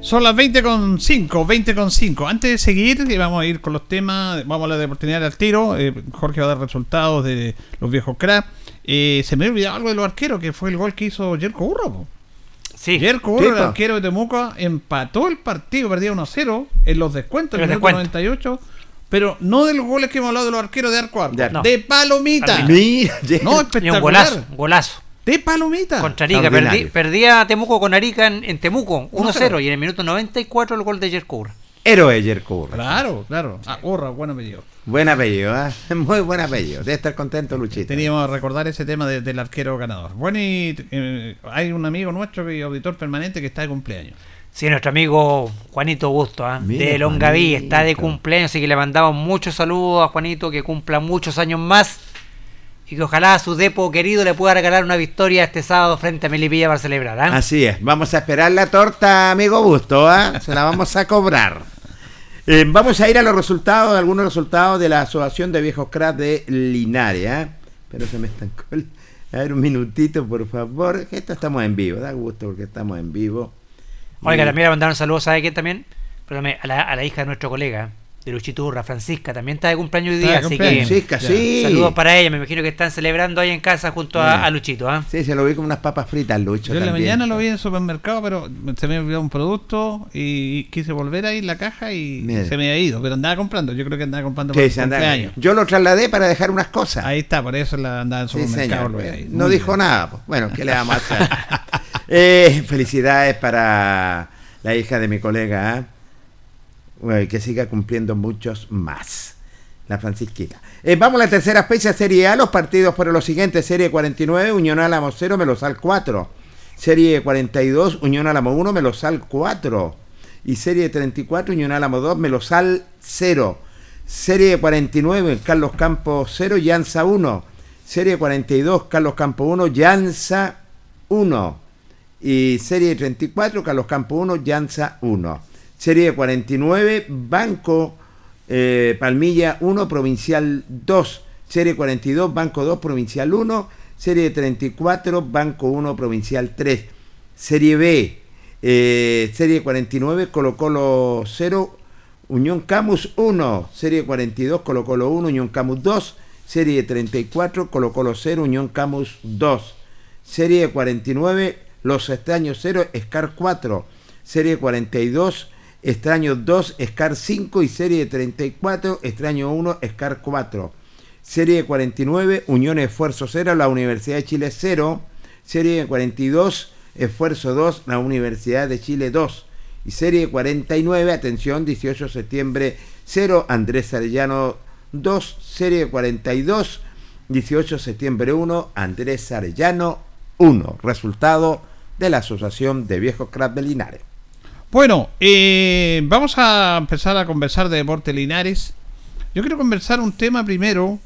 Speaker 2: Son las 20 con 5, 20 con 5. Antes de seguir, y vamos a ir con los temas, vamos a la de oportunidad al tiro. eh, Jorge va a dar resultados de los viejos cracks. Eh, se me olvidado algo de los arqueros, que fue el gol que hizo Jerko Burro. po.
Speaker 4: Sí.
Speaker 2: Jerko Burro, el arquero de Temuco, empató el partido, perdía 1-0 en los descuentos, en el minuto
Speaker 4: descuentos.
Speaker 2: 98. Pero no de los goles que hemos hablado de los arqueros de arco arco,
Speaker 3: De
Speaker 2: palomita.
Speaker 3: Mira,
Speaker 2: No,
Speaker 4: Y un
Speaker 2: espectacular.
Speaker 4: golazo, un golazo.
Speaker 2: De palomita.
Speaker 4: Contra Arica. Perdí, perdía Temuco con Arica en, en Temuco,
Speaker 2: 1-0.
Speaker 4: 1-0. Y en el minuto 94 el gol de Jerkour.
Speaker 3: héroe Jerko Urra.
Speaker 2: Claro, claro. Ah, Urra, bueno apellido.
Speaker 3: Buen apellido, ¿eh? muy buen apellido. Debe estar contento Luchito.
Speaker 2: Teníamos que recordar ese tema de- del arquero ganador. Bueno, y eh, hay un amigo nuestro y auditor permanente que está de cumpleaños.
Speaker 4: Sí, nuestro amigo Juanito Busto, ¿ah?
Speaker 3: Mira,
Speaker 4: de Longaví, está de cumpleaños, así que le mandamos muchos saludos a Juanito, que cumpla muchos años más y que ojalá a su depo querido le pueda regalar una victoria este sábado frente a Melipilla para celebrar. ¿ah?
Speaker 3: Así es, vamos a esperar la torta, amigo Busto, ¿ah? se la vamos a cobrar. Eh, vamos a ir a los resultados, algunos resultados de la Asociación de Viejos Cracks de Linares. ¿ah? Pero se me estancó. el- A ver, un minutito, por favor. Esto estamos en vivo, da gusto porque estamos en vivo.
Speaker 4: Oiga,
Speaker 3: Y-
Speaker 4: también le mandaron saludos, ¿sabe quién también? Perdóname, a la, a la hija de nuestro colega, de Luchito Urra, Francisca, también está de cumpleaños hoy día, así
Speaker 2: cumpleaños.
Speaker 4: que
Speaker 3: Francisca, sí.
Speaker 4: saludos para ella, me imagino que están celebrando ahí en casa junto a,
Speaker 3: Sí.
Speaker 4: a Luchito, ¿ah?
Speaker 3: Sí, se lo vi con unas papas fritas, Lucho.
Speaker 2: Yo en la mañana lo vi en el supermercado, pero se me olvidó un producto y quise volver ahí en la caja y se me ha ido. Pero andaba comprando, yo creo que andaba comprando
Speaker 3: Sí, anda-
Speaker 2: cumpleaños.
Speaker 3: Yo lo trasladé para dejar unas cosas.
Speaker 2: Ahí está, por eso la andaba en el
Speaker 3: Sí,
Speaker 2: supermercado.
Speaker 3: señor.
Speaker 2: lo vi ahí.
Speaker 3: No
Speaker 2: Muy
Speaker 3: dijo
Speaker 2: bien.
Speaker 3: nada. pues. Bueno, ¿qué le vamos a hacer? Eh, felicidades para la hija de mi colega, ¿eh? Que siga cumpliendo muchos más. La Francisquita. Eh, vamos a la tercera fecha, Serie A. Los partidos fueron los siguientes: Serie 49, Unión Álamo 0, Melosal 4. Serie 42, Unión Álamo 1, Melosal 4. Y Serie 34, Unión Álamo 2, Melosal 0. Serie 49, Carlos Campos 0, Llanza 1. Serie 42, Carlos Campos 1, Llanza 1. Y Serie 34, Carlos Campos 1, Llanza 1. Serie 49, Banco eh, Palmilla 1, Provincial 2, Serie 42, Banco 2, Provincial 1, Serie 34, Banco 1, Provincial 3, Serie B, eh, Serie 49, Colo Colo 0, Unión Camus 1, Serie 42, Colo Colo 1, Unión Camus 2, Serie 34, Colo Colo 0, Unión Camus 2, Serie 49, Los Extraños 0, Scar 4, Serie 42, Extraños 2, Scar 5 y Serie 34, Extraño 1, Scar 4. Serie 49, Unión Esfuerzo 0, la Universidad de Chile 0. Serie 42, Esfuerzo 2, la Universidad de Chile 2. Y Serie 49, atención, 18 de septiembre 0, Andrés Arellano 2. Serie 42, 18 de septiembre 1, Andrés Arellano 1. Resultado de la Asociación de Viejos Craft de Linares.
Speaker 2: Bueno, eh, vamos a empezar a conversar de Deporte Linares. Yo quiero conversar un tema primero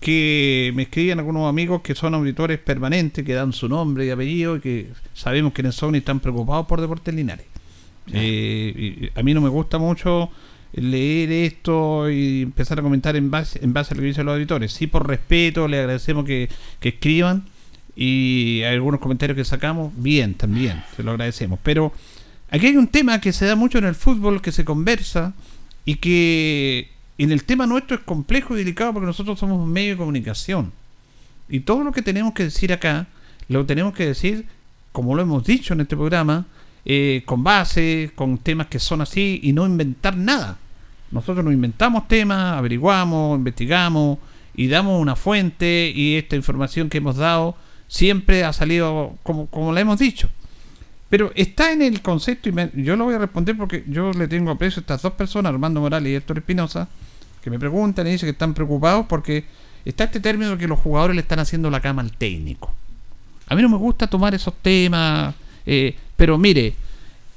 Speaker 2: que me escriben algunos amigos que son auditores permanentes, que dan su nombre y apellido y que sabemos quiénes son y están preocupados por Deportes Linares. Eh, y a mí no me gusta mucho leer esto y empezar a comentar en base, en base a lo que dicen los auditores. Sí, por respeto, le agradecemos que, que escriban y hay algunos comentarios que sacamos, bien, también, se lo agradecemos. Pero aquí hay un tema que se da mucho en el fútbol, que se conversa y que en el tema nuestro es complejo y delicado porque nosotros somos un medio de comunicación. Y todo lo que tenemos que decir acá, lo tenemos que decir, como lo hemos dicho en este programa, eh, con base, con temas que son así y no inventar nada. Nosotros no inventamos temas, averiguamos, investigamos y damos una fuente y esta información que hemos dado siempre ha salido como, como la hemos dicho. Pero está en el concepto, y me- yo lo voy a responder porque yo le tengo aprecio a estas dos personas, Armando Morales y Héctor Espinosa, que me preguntan y dicen que están preocupados porque está este término de que los jugadores le están haciendo la cama al técnico. A mí no me gusta tomar esos temas, eh, pero mire,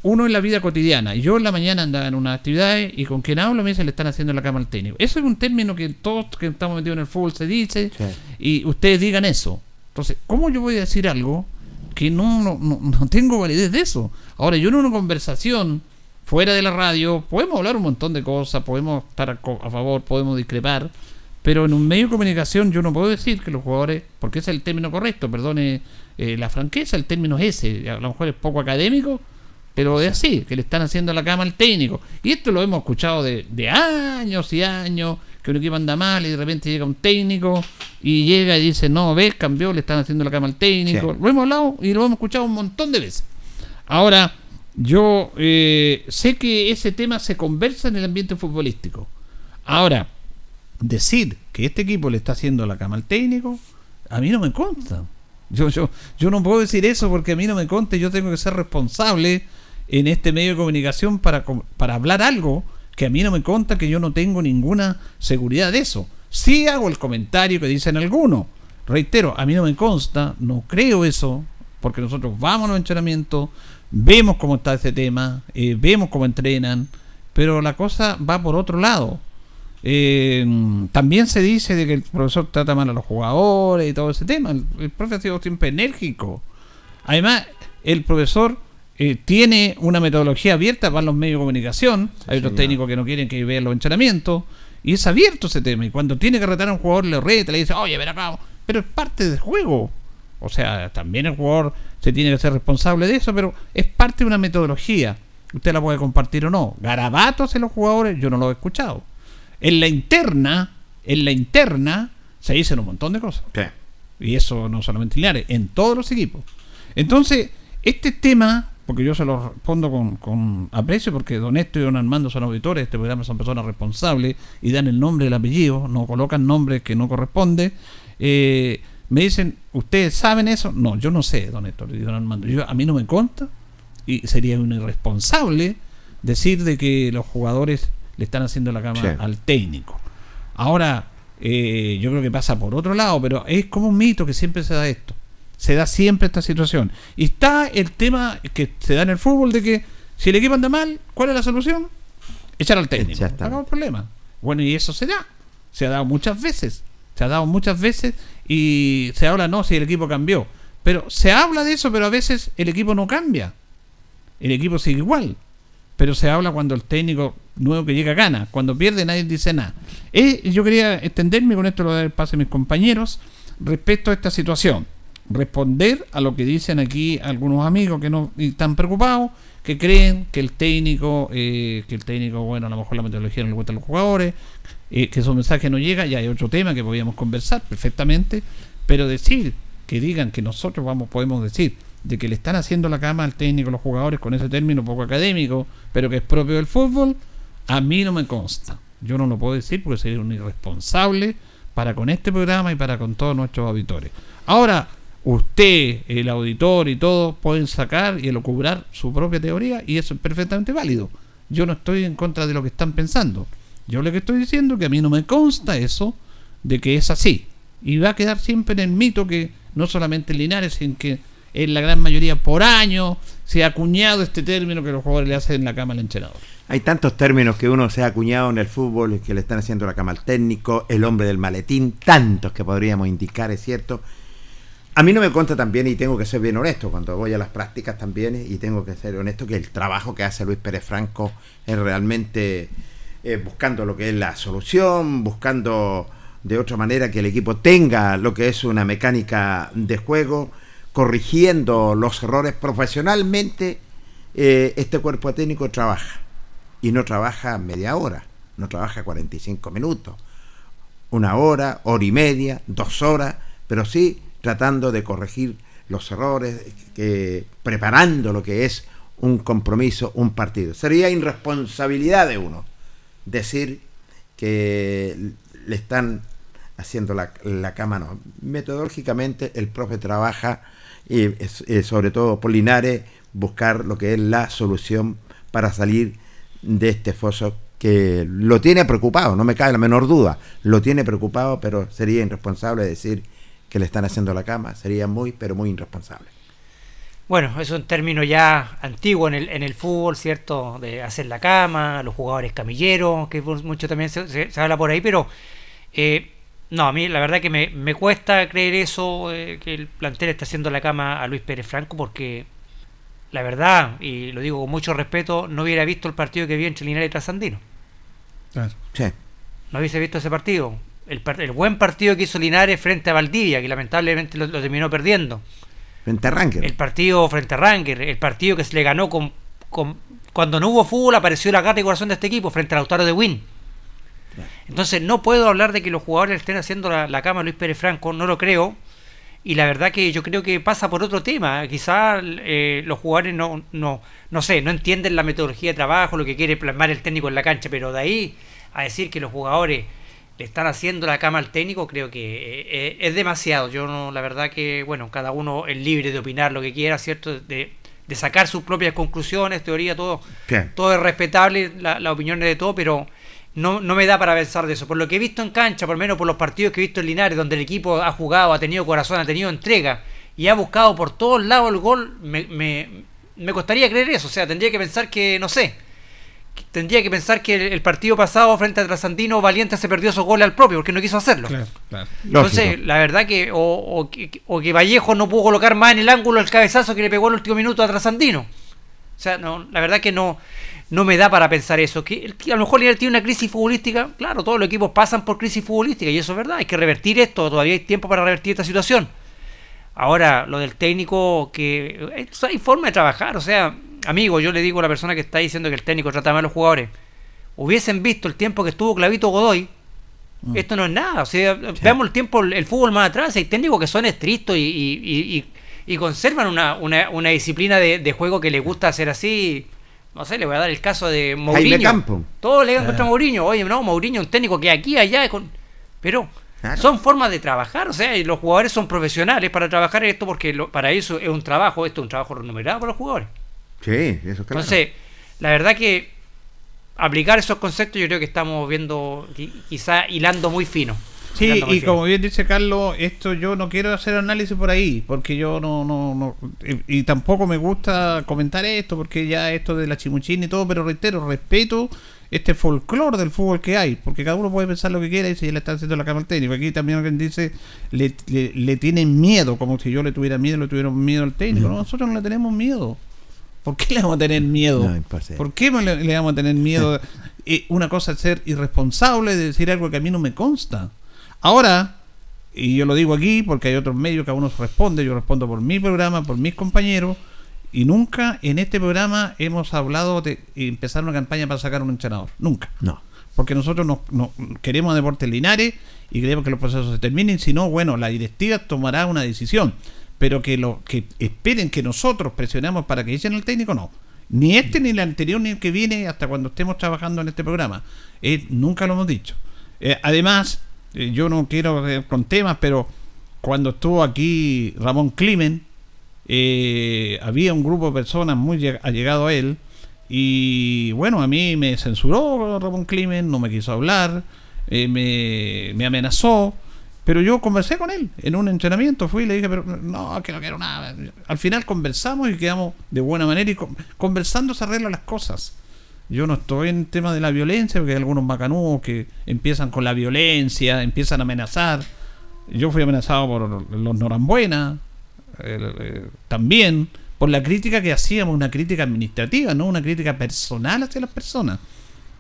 Speaker 2: uno en la vida cotidiana, yo en la mañana andaba en unas actividades y con quien hablo me dice le están haciendo la cama al técnico. Eso es un término que todos que estamos metidos en el fútbol se dice y ustedes digan eso. Entonces, ¿cómo yo voy a decir algo que no, no, no, tengo validez de eso? Ahora, yo en una conversación fuera de la radio podemos hablar un montón de cosas, podemos estar a, a favor, podemos discrepar, pero en un medio de comunicación yo no puedo decir que los jugadores, porque ese es el término correcto, perdone eh, la franqueza, el término es ese, a lo mejor es poco académico, pero es así, que le están haciendo la cama al técnico. Y esto lo hemos escuchado de, de años y años, que un equipo anda mal y de repente llega un técnico y llega y dice, no, ves, cambió, le están haciendo la cama al técnico.
Speaker 3: Sí.
Speaker 2: Lo hemos hablado y lo hemos escuchado un montón de veces. Ahora, yo eh, sé que ese tema se conversa en el ambiente futbolístico. Ahora, decir que este equipo le está haciendo la cama al técnico, a mí no me consta. Yo, yo, yo no puedo decir eso porque a mí no me consta. Yo tengo que ser responsable en este medio de comunicación para, para hablar algo que a mí no me consta, que yo no tengo ninguna seguridad de eso. Sí hago el comentario que dicen algunos. Reitero, a mí no me consta, no creo eso, porque nosotros vamos a los entrenamientos, vemos cómo está ese tema, eh, vemos cómo entrenan, pero la cosa va por otro lado. Eh, también se dice de que el profesor trata mal a los jugadores y todo ese tema. El, el profe ha sido siempre enérgico. Además, el profesor eh, tiene una metodología abierta para los medios de comunicación. Hay otros
Speaker 3: señor.
Speaker 2: técnicos que no quieren que vean los entrenamientos. Y es abierto ese tema. Y cuando tiene que retar a un jugador, le reta, le dice, oye, ven acá. Pero es parte del juego. O sea, también el jugador se tiene que ser responsable de eso, pero es parte de una metodología. Usted la puede compartir o no. Garabatos en los jugadores, yo no lo he escuchado. En la interna, en la interna, se dicen un montón de cosas. Y eso no solamente en Linares, en todos los equipos. Entonces, este tema, porque yo se lo respondo con, con aprecio, porque don Néstor y don Armando son auditores, este programa son personas responsables y dan el nombre y el apellido, no colocan nombres que no corresponde. Eh, me dicen, ¿ustedes saben eso? No, yo no sé, don Néstor y don Armando. Yo, a mí no me consta y sería un irresponsable decir de que los jugadores le están haciendo la cama
Speaker 3: Sí.
Speaker 2: al técnico. Ahora, eh, yo creo que pasa por otro lado, pero es como un mito que siempre se da esto. Se da siempre esta situación. Y está el tema que se da en el fútbol de que si el equipo anda mal, ¿cuál es la solución? Echar al técnico. Acabó el problema. Bueno, y eso se da. Se ha dado muchas veces. Se ha dado muchas veces y se habla, no, si el equipo cambió. Pero se habla de eso, pero a veces el equipo no cambia. El equipo sigue igual. pero se habla cuando el técnico nuevo que llega gana. Cuando pierde nadie dice nada. Eh, yo quería extenderme, con esto lo voy a dar pase a mis compañeros, respecto a esta situación. Responder a lo que dicen aquí algunos amigos que no están preocupados, que creen que el técnico, eh, que el técnico, bueno, a lo mejor la metodología no le gusta a los jugadores, eh, que esos mensajes no llegan, ya hay otro tema que podríamos conversar perfectamente, pero decir que digan que nosotros vamos, podemos decir de que le están haciendo la cama al técnico, los jugadores, con ese término poco académico, pero que es propio del fútbol, a mí no me consta. Yo no lo puedo decir porque sería un irresponsable para con este programa y para con todos nuestros auditores. Ahora, usted, el auditor y todos pueden sacar y elocubrar su propia teoría y eso es perfectamente válido. Yo no estoy en contra de lo que están pensando. Yo lo que estoy diciendo es que a mí no me consta eso de que es así. Y va a quedar siempre en el mito que no solamente en Linares, sino que en la gran mayoría por año se ha acuñado este término que los jugadores le hacen en la cama al entrenador.
Speaker 3: Hay tantos términos que uno se ha acuñado en el fútbol que le están haciendo la cama al técnico, el hombre del maletín, tantos que podríamos indicar, es cierto. A mí no me consta también, y tengo que ser bien honesto, cuando voy a las prácticas también, y tengo que ser honesto, que el trabajo que hace Luis Pérez Franco es realmente eh, buscando lo que es la solución, buscando de otra manera que el equipo tenga lo que es una mecánica de juego, corrigiendo los errores profesionalmente, eh, este cuerpo técnico trabaja. Y no trabaja media hora, no trabaja 45 minutos, una hora, hora y media, dos horas, pero sí tratando de corregir los errores, que, preparando lo que es un compromiso, un partido. Sería irresponsabilidad de uno decir que le están haciendo la, la cama, no. Metodológicamente el profe trabaja eh, sobre todo por Linares buscar lo que es la solución para salir de este foso que lo tiene preocupado, no me cabe la menor duda, lo tiene preocupado, pero sería irresponsable decir que le están haciendo la cama, sería muy, pero muy irresponsable.
Speaker 4: Bueno, es un término ya antiguo en el, en el fútbol, ¿cierto? De hacer la cama, los jugadores camilleros, que mucho también se, habla por ahí, pero eh, no, a mí la verdad que me, me cuesta creer eso, eh, que el plantel está haciendo la cama a Luis Pérez Franco, porque la verdad, y lo digo con mucho respeto, no hubiera visto el partido que vi entre Linares y Trasandino.
Speaker 3: Sí.
Speaker 4: No hubiese visto ese partido. El, el, buen partido que hizo Linares frente a Valdivia, que lamentablemente lo, terminó perdiendo.
Speaker 3: Frente a Ranger.
Speaker 4: El partido frente a Ranger, el partido que se le ganó con, con cuando no hubo fútbol apareció la gata y corazón de este equipo frente al Lautaro de Win. Entonces no puedo hablar de que los jugadores estén haciendo la, cama a Luis Pérez Franco, no lo creo. Y la verdad que yo creo que pasa por otro tema. Quizás eh, los jugadores no, no, no sé, no entienden la metodología de trabajo, lo que quiere plasmar el técnico en la cancha, pero de ahí a decir que los jugadores le están haciendo la cama al técnico, creo que eh, es demasiado. Yo no, la verdad que, bueno, cada uno es libre de opinar lo que quiera, ¿cierto? De, de sacar sus propias conclusiones, teoría, todo, todo es respetable, la, la opinión de todo, pero no, no me da para pensar de eso. Por lo que he visto en cancha, por lo menos por los partidos que he visto en Linares, donde el equipo ha jugado, ha tenido corazón, ha tenido entrega y ha buscado por todos lados el gol, me, me, costaría creer eso. O sea, tendría que pensar que, no sé, tendría que pensar que el, partido pasado frente a Trasandino, Valiente se perdió esos goles al propio porque no quiso hacerlo. Entonces, la verdad que o, o, que Vallejo no pudo colocar más en el ángulo el cabezazo que le pegó el último minuto a Trasandino. O sea, no, la verdad que no no me da para pensar eso. Que, a lo mejor Linares tiene una crisis futbolística. Claro, todos los equipos pasan por crisis futbolística y eso es verdad. Hay que revertir esto. Todavía hay tiempo para revertir esta situación. Ahora, lo del técnico, que eh, hay forma de trabajar. O sea, amigo, yo le digo a la persona que está diciendo que el técnico trata mal a los jugadores. Hubiesen visto el tiempo que estuvo Clavito Godoy. Mm. Esto no es nada. O sea, veamos el tiempo, el fútbol más atrás. Hay técnicos que son estrictos y, y, conservan una, una, una disciplina de, de, juego que les gusta hacer así no sé, le voy a dar el caso de Mourinho.
Speaker 3: Campo.
Speaker 4: Todos le dan contra ah. Mourinho. Oye, no, Mourinho, un técnico que aquí, allá. Con... Pero son formas de trabajar. O sea, los jugadores son profesionales para trabajar esto porque para eso es un trabajo. Esto es un trabajo remunerado para los jugadores.
Speaker 3: Sí, eso es claro.
Speaker 4: Entonces, la verdad que aplicar esos conceptos yo creo que estamos viendo quizá hilando muy fino.
Speaker 2: Sí, y como bien dice Carlos, esto yo no quiero hacer análisis por ahí, porque yo no, no, no y, tampoco me gusta comentar esto, porque ya esto de la chimuchina y todo, pero reitero, respeto este folclore del fútbol que hay, porque cada uno puede pensar lo que quiera y si le están haciendo la cama al técnico. Aquí también alguien dice, le, le, tienen miedo, como si yo le tuviera miedo, le tuvieron miedo al técnico. nosotros no le tenemos miedo. ¿Por qué le vamos a tener miedo?
Speaker 3: No.
Speaker 2: ¿Por qué le, le vamos a tener miedo? Eh, una cosa es ser irresponsable de decir algo que a mí no me consta. Ahora, y yo lo digo aquí porque hay otros medios que a uno responde, yo respondo por mi programa, por mis compañeros, y nunca en este programa hemos hablado de empezar una campaña para sacar un entrenador. Nunca.
Speaker 3: No.
Speaker 2: Porque nosotros no, no- queremos Deportes Linares y queremos que los procesos se terminen. Si no, bueno, la directiva tomará una decisión. Pero que lo que esperen que nosotros presionemos para que echen al técnico, no. Ni este, ni el anterior, ni el que viene hasta cuando estemos trabajando en este programa. Eh, nunca lo hemos dicho. Eh, además, eh, yo no quiero con temas, pero cuando estuvo aquí Ramón Climen, había un grupo de personas muy lleg- allegado a él y bueno, a mí me censuró Ramón Climen, no me quiso hablar, me, me amenazó, pero yo conversé con él en un entrenamiento, fui y le dije, pero no, que no quiero nada. Al final conversamos y quedamos de buena manera y con- conversando se arreglan las cosas. Yo no estoy en tema de la violencia, porque hay algunos macanudos que empiezan con la violencia, empiezan a amenazar. Yo fui amenazado por los Norambuena, el- eh, también por la crítica que hacíamos, una crítica administrativa, no una crítica personal hacia las personas.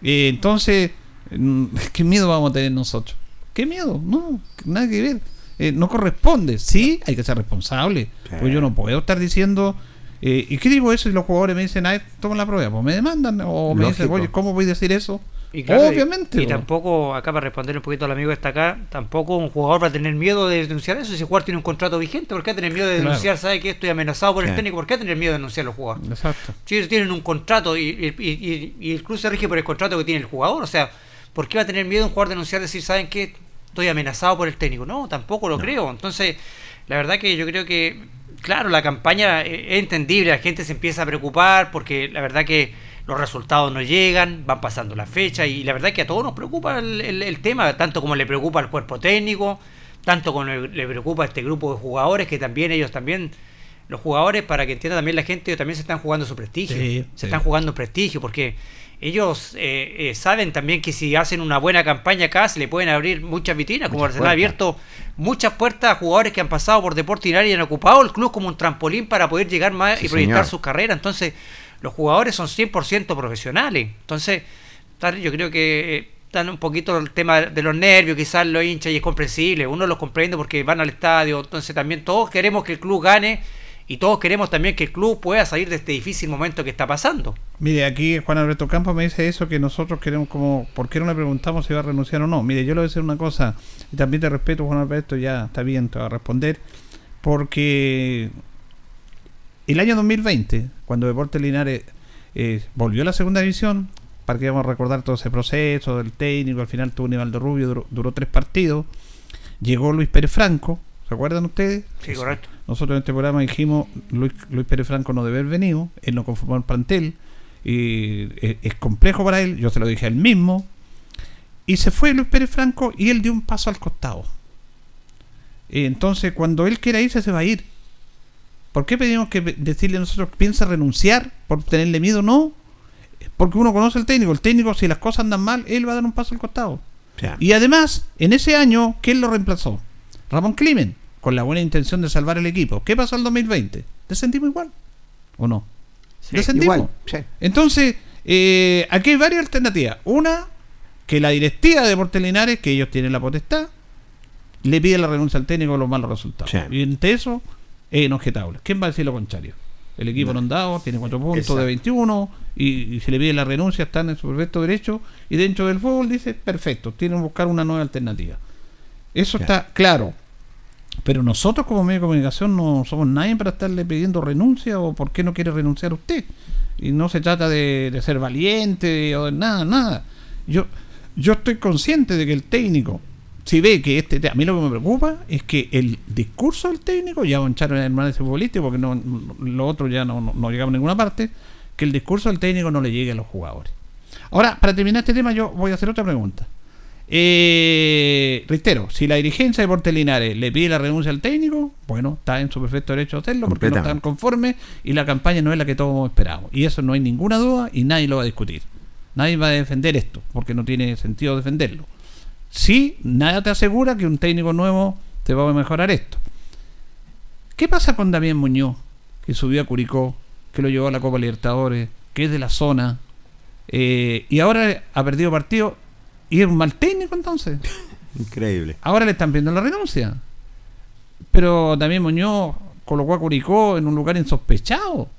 Speaker 2: Eh, entonces, mm, ¿qué miedo vamos a tener nosotros? ¿Qué miedo? No, nada que ver. Eh, no corresponde. Sí, hay que ser responsable. Pues yo no puedo estar diciendo. eh, ¿Y qué digo eso? Y los jugadores me dicen, ah, toman la prueba. Pues me demandan. O me dicen, oye, ¿cómo voy a decir eso?
Speaker 4: Y claro,
Speaker 2: Obviamente.
Speaker 4: Y, y
Speaker 2: po.
Speaker 4: tampoco, acá para responder un poquito al amigo que está acá, tampoco un jugador va a tener miedo de denunciar eso si el jugador tiene un contrato vigente. ¿Por qué va a tener miedo de
Speaker 2: Claro.
Speaker 4: denunciar? ¿Sabe que estoy amenazado por el
Speaker 2: Claro.
Speaker 4: técnico? ¿Por qué va a tener miedo de denunciar los jugadores?
Speaker 2: Exacto.
Speaker 4: Si ellos tienen un contrato y, y- y- y el club se rige por el contrato que tiene el jugador, o sea, ¿por qué va a tener miedo un jugador de denunciar decir, ¿saben qué? Estoy amenazado por el técnico. No, tampoco lo creo. Entonces, la verdad que yo creo que, claro, la campaña eh, es entendible, la gente se empieza a preocupar porque la verdad que los resultados no llegan, van pasando las fechas y la verdad que a todos nos preocupa el, el- el tema, tanto como le preocupa al cuerpo técnico, tanto como le, le preocupa a este grupo de jugadores que también ellos también los jugadores, para que entienda también la gente, ellos también se están jugando su prestigio.
Speaker 2: Sí,
Speaker 4: se
Speaker 2: sí.
Speaker 4: están jugando prestigio porque ellos eh, eh, saben también que si hacen una buena campaña acá se le pueden abrir muchas vitrinas, como
Speaker 3: Muchas
Speaker 4: Arsenal ha abierto muchas puertas a jugadores que han pasado por Deporte Linares y han ocupado el club como un trampolín para poder llegar más
Speaker 3: Sí,
Speaker 4: y proyectar sus carreras. Entonces, los jugadores son 100% profesionales. Entonces, yo creo que eh, están un poquito el tema de los nervios, quizás los hinchas, y es comprensible. Uno los comprende porque van al estadio. Entonces, también todos queremos que el club gane y todos queremos también que el club pueda salir de este difícil momento que está pasando.
Speaker 2: Mire, aquí Juan Alberto Campos me dice eso que nosotros queremos como, ¿por qué no le preguntamos si va a renunciar o no? Mire, yo le voy a decir una cosa, y también te respeto Juan Alberto, ya está bien, te va a responder, porque el año 2020, cuando Deportes Linares eh, volvió a la segunda división, para que vamos a recordar todo ese proceso del técnico, al final tuvo Nivaldo Rubio, duró, duró tres partidos, llegó Luis Pérez Franco, ¿se acuerdan ustedes?
Speaker 4: Sí, correcto.
Speaker 2: Nosotros en este programa dijimos, Luis, Luis Pérez Franco no debe haber venido, él no conformó el plantel, y es, es complejo para él, yo se lo dije a él mismo, y se fue Luis Pérez Franco y él dio un paso al costado. Eh, Entonces, cuando él quiera irse, se va a ir. ¿Por qué pedimos que decirle a nosotros piensa renunciar por tenerle miedo? No, porque uno conoce al técnico. El técnico, si las cosas andan mal, él va a dar un paso al costado. Y además, en ese año, ¿quién lo reemplazó? Ramón Climen, con la buena intención de salvar el equipo. ¿Qué pasó el 2020? Descendimos igual. ¿O no? Descendimos.
Speaker 3: igual, sí.
Speaker 2: Entonces, eh, aquí hay varias alternativas. Una, que la directiva de Deportes Linares, que ellos tienen la potestad, le pide la renuncia al técnico con los malos resultados.
Speaker 3: Sí.
Speaker 2: Y entre eso, es inobjetable. ¿Quién va a decir lo contrario? El equipo no, andado, tiene cuatro puntos
Speaker 3: Exacto.
Speaker 2: de 21 y, y se le pide la renuncia, están en su perfecto derecho y dentro del fútbol dice, perfecto, tienen que buscar una nueva alternativa. Eso está claro. Pero nosotros como medio de comunicación no somos nadie para estarle pidiendo renuncia o por qué no quiere renunciar usted. Y no se trata de, de ser valiente o de nada, nada. Yo, yo estoy consciente de que el técnico, si ve que este, a mí lo que me preocupa es que el discurso del técnico, ya van a echar el análisis futbolístico porque no, lo otro ya no, no, no llegamos a ninguna parte, que el discurso del técnico no le llegue a los jugadores. Ahora, para terminar este tema, yo voy a hacer otra pregunta. Eh, reitero, si la dirigencia de Deportes Linares le pide la renuncia al técnico, bueno, está en su perfecto derecho de hacerlo porque no están conformes y la campaña no es la que todos esperamos. Y eso no hay ninguna duda y nadie lo va a discutir. Nadie va a defender esto porque no tiene sentido defenderlo. Sí, nada te asegura que un técnico nuevo te va a mejorar esto. ¿Qué pasa con Damián Muñoz, que subió a Curicó que lo llevó a la Copa Libertadores, que es de la zona, eh, y ahora ha perdido partido y es un mal técnico entonces.
Speaker 3: Increíble.
Speaker 2: Ahora le están pidiendo la renuncia. Pero también Muñoz colocó a Curicó en un lugar insospechado.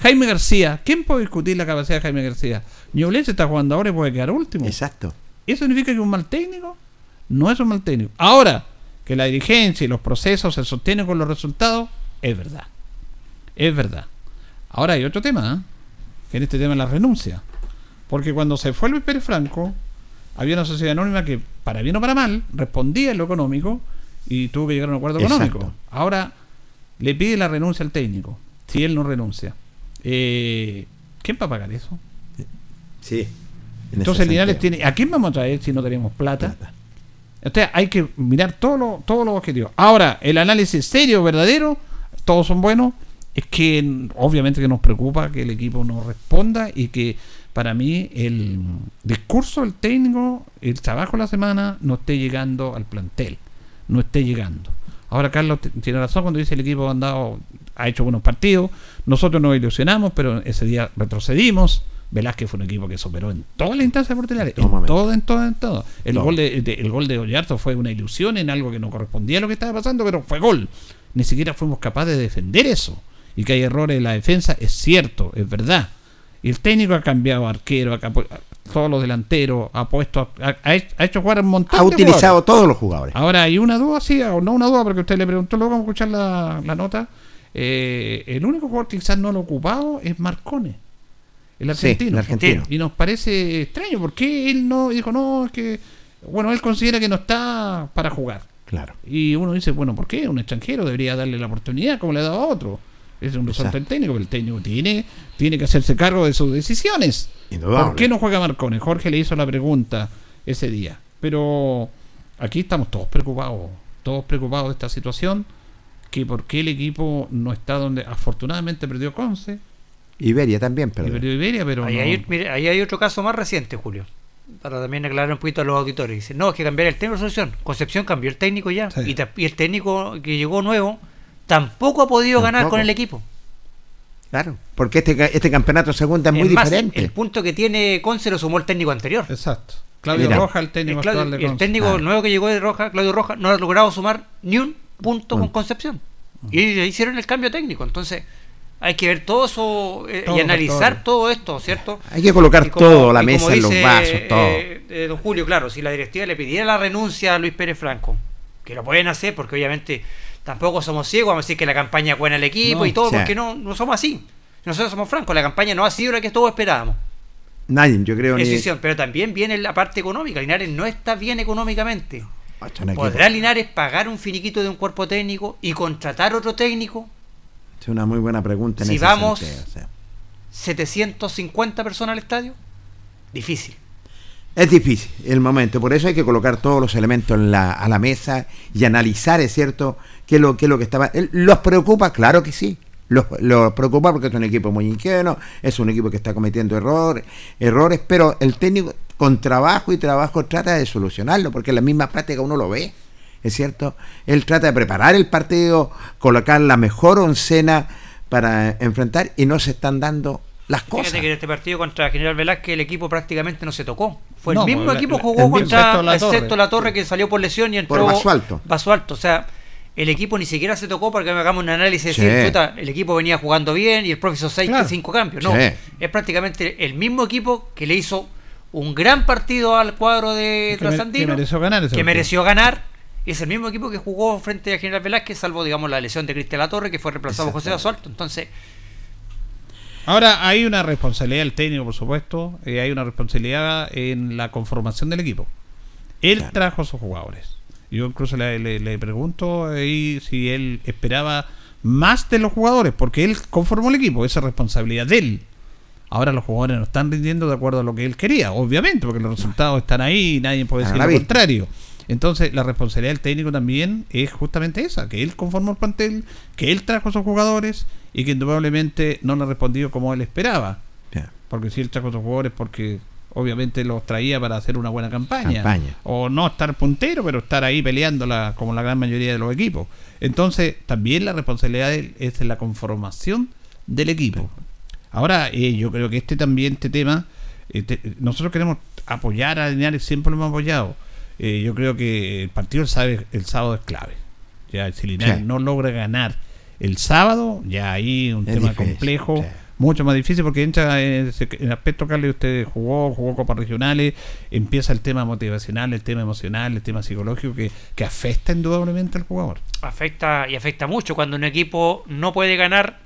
Speaker 2: Jaime García, ¿quién puede discutir la capacidad de Jaime García? Ñublense está jugando ahora y puede quedar último.
Speaker 3: Exacto.
Speaker 2: ¿Eso significa que es un mal técnico? No es un mal técnico. Ahora, que la dirigencia y los procesos se sostienen con los resultados, es verdad. Es verdad. Ahora hay otro tema, ¿eh? que en este tema es la renuncia. Porque cuando se fue Luis Pérez Franco, había una sociedad anónima que, para bien o para mal, respondía en lo económico y tuvo que llegar a un acuerdo
Speaker 3: Exacto.
Speaker 2: económico. Ahora le pide la renuncia al técnico, si él no renuncia. Eh, ¿Quién va a pagar eso?
Speaker 3: Sí. en
Speaker 2: Entonces Linares tiene. ¿A quién vamos a traer si no tenemos plata? Entonces hay que mirar todos los todos los objetivos. Ahora, el análisis serio, verdadero, todos son buenos. Es que obviamente que nos preocupa que el equipo no responda y que para mí el discurso del técnico, el trabajo de la semana, no esté llegando al plantel. No esté llegando. Ahora Carlos tiene razón cuando dice el equipo ha andado, ha hecho buenos partidos. Nosotros nos ilusionamos, pero ese día retrocedimos. Velázquez fue un equipo que superó en todas las instancias portelares, en
Speaker 3: momento.
Speaker 2: todo, en todo, en todo. El gol de, de- el gol de Ollarzo fue una ilusión en algo que no correspondía a lo que estaba pasando, pero fue gol. Ni siquiera fuimos capaces de defender eso. Y que hay errores en la defensa, es cierto, es verdad. Y el técnico ha cambiado arquero, ha todos los delanteros, ha puesto, ha, ha hecho- jugar un montón
Speaker 3: Ha
Speaker 2: de
Speaker 3: utilizado
Speaker 2: jugadores.
Speaker 3: todos los jugadores.
Speaker 2: Ahora hay una duda, sí, o no una duda, porque usted le preguntó, luego vamos a escuchar la, la nota. Eh, el único jugador que quizás no lo ha ocupado es Marcone, el
Speaker 3: Sí,
Speaker 2: argentino.
Speaker 3: el argentino.
Speaker 2: Y nos parece extraño, porque él no dijo, no, es que, bueno, él considera que no está para jugar.
Speaker 3: Claro.
Speaker 2: Y uno dice, bueno, ¿por qué? Un extranjero debería darle la oportunidad como le ha dado a otro. Es un resorte del técnico, pero el técnico tiene, tiene que hacerse cargo de sus decisiones.
Speaker 3: Indudable.
Speaker 2: ¿Por qué no juega Marcone? Jorge le hizo la pregunta ese día. Pero aquí estamos todos preocupados, todos preocupados de esta situación, que por qué el equipo no está donde afortunadamente perdió Conce
Speaker 3: Iberia también,
Speaker 2: perdió Iberia, pero
Speaker 4: Ahí,
Speaker 2: no-
Speaker 4: hay, mire, ahí hay otro caso más reciente, Julio. Para también aclarar un poquito a los auditores. Dice, no, es que cambiar el técnico es solución. Concepción cambió el técnico ya.
Speaker 2: Sí.
Speaker 4: Y, y el técnico que llegó nuevo tampoco ha podido ganar con el equipo.
Speaker 3: Claro. Porque este, ca- este campeonato segunda es muy
Speaker 4: más,
Speaker 3: diferente.
Speaker 4: el punto que tiene Conce lo sumó el técnico anterior.
Speaker 2: Exacto. Claudio
Speaker 3: Mira.
Speaker 2: Roja, el técnico
Speaker 4: El, Claudio-
Speaker 2: actual de
Speaker 4: y el
Speaker 2: Conce.
Speaker 4: técnico
Speaker 3: Ah.
Speaker 4: nuevo que llegó de Roja, Claudio Roja, no ha logrado sumar ni un punto con. Concepción. Y ellos hicieron el cambio técnico. Entonces, hay que ver todo eso eh, y analizar todo esto, ¿cierto?
Speaker 3: Hay que colocar
Speaker 4: Y como-
Speaker 3: todo, la
Speaker 4: y
Speaker 3: mesa en los
Speaker 4: dice,
Speaker 3: vasos, todo.
Speaker 4: eh, eh, don Julio, claro, si la directiva le pidiera la renuncia a Luis Pérez Franco, que lo pueden hacer porque obviamente tampoco somos ciegos, vamos a decir que la campaña es buena al equipo
Speaker 2: No,
Speaker 4: y todo, porque no, no somos así. Nosotros somos francos, la campaña no ha sido la que todos esperábamos.
Speaker 3: Nadie, yo creo, ni.
Speaker 4: Decisión, pero también viene la parte económica. Linares no está bien económicamente. ¿Podrá Linares pagar un finiquito de un cuerpo técnico y contratar otro técnico?
Speaker 3: Es una muy buena pregunta. En
Speaker 4: Si
Speaker 3: ese
Speaker 4: vamos-
Speaker 3: sentido, o sea.
Speaker 4: 750 personas al estadio. Difícil.
Speaker 3: Es difícil el momento, por eso hay que colocar todos los elementos en la- a la mesa y analizar, es cierto, qué lo, qué lo que estaba. él- ¿Los preocupa? Claro que sí. Los, los preocupa porque es un equipo muy ingenuo, es un equipo que está cometiendo errores, errores, pero el técnico con trabajo y trabajo trata de solucionarlo, porque en la misma práctica uno lo ve, es cierto. Él trata de preparar el partido, colocar la mejor oncena para enfrentar y no se están dando las cosas.
Speaker 4: Fíjate que en este partido contra General Velázquez el equipo prácticamente no se tocó. Fue
Speaker 2: No,
Speaker 4: el mismo
Speaker 2: la-
Speaker 4: equipo
Speaker 2: la-
Speaker 4: jugó contra
Speaker 2: excepto la
Speaker 4: excepto
Speaker 2: Torre.
Speaker 4: la torre que salió por lesión y entró
Speaker 3: Por Basualto.
Speaker 4: Basualto. O sea, el equipo ni siquiera se tocó para que hagamos un análisis
Speaker 3: Sí.
Speaker 4: de decir, chuta, el equipo venía jugando bien y el profesor seis
Speaker 2: Claro.
Speaker 4: cinco cambios. No,
Speaker 3: Sí.
Speaker 4: es prácticamente el mismo equipo que le hizo un gran partido al cuadro de
Speaker 2: Que
Speaker 4: Trasandino.
Speaker 2: que mereció ganar
Speaker 4: que mereció ganar. Es el mismo equipo que jugó frente a General Velázquez, salvo, digamos, la lesión de Cristian Latorre, que fue reemplazado por José Basualto. Entonces,
Speaker 2: Ahora hay una responsabilidad del técnico, por supuesto, y hay una responsabilidad en la conformación del equipo. Él
Speaker 3: Claro.
Speaker 2: trajo a sus jugadores. Yo incluso le, le- le pregunto ahí si él esperaba más de los jugadores, porque él conformó el equipo, esa es responsabilidad de él. Ahora los jugadores no están rindiendo de acuerdo a lo que él quería, obviamente, porque los resultados están ahí y nadie puede decir lo
Speaker 3: vista.
Speaker 2: contrario. Entonces, la responsabilidad del técnico también es justamente esa, que él conformó el plantel, que él trajo a sus jugadores y que indudablemente no le ha respondido como él esperaba. Porque si él trajo a sus jugadores porque obviamente los traía para hacer una buena campaña.
Speaker 3: Campaña.
Speaker 2: O no estar puntero, pero estar ahí peleándola como la gran mayoría de los equipos. Entonces, también la responsabilidad es la conformación del equipo. Ahora, eh, yo creo que este también, este tema, eh, te- nosotros queremos apoyar a Linares, siempre lo hemos apoyado. Eh, yo creo que el partido el sábado, el sábado es clave. Ya, si Linares
Speaker 3: Sí.
Speaker 2: no logra ganar el sábado, ya ahí un
Speaker 3: Es
Speaker 2: tema
Speaker 3: difícil,
Speaker 2: complejo. Mucho más difícil porque entra en ese- en el aspecto que usted jugó, jugó copas regionales, empieza el tema motivacional, el tema emocional, el tema psicológico que, que afecta indudablemente al jugador.
Speaker 4: afecta y afecta mucho cuando un equipo no puede ganar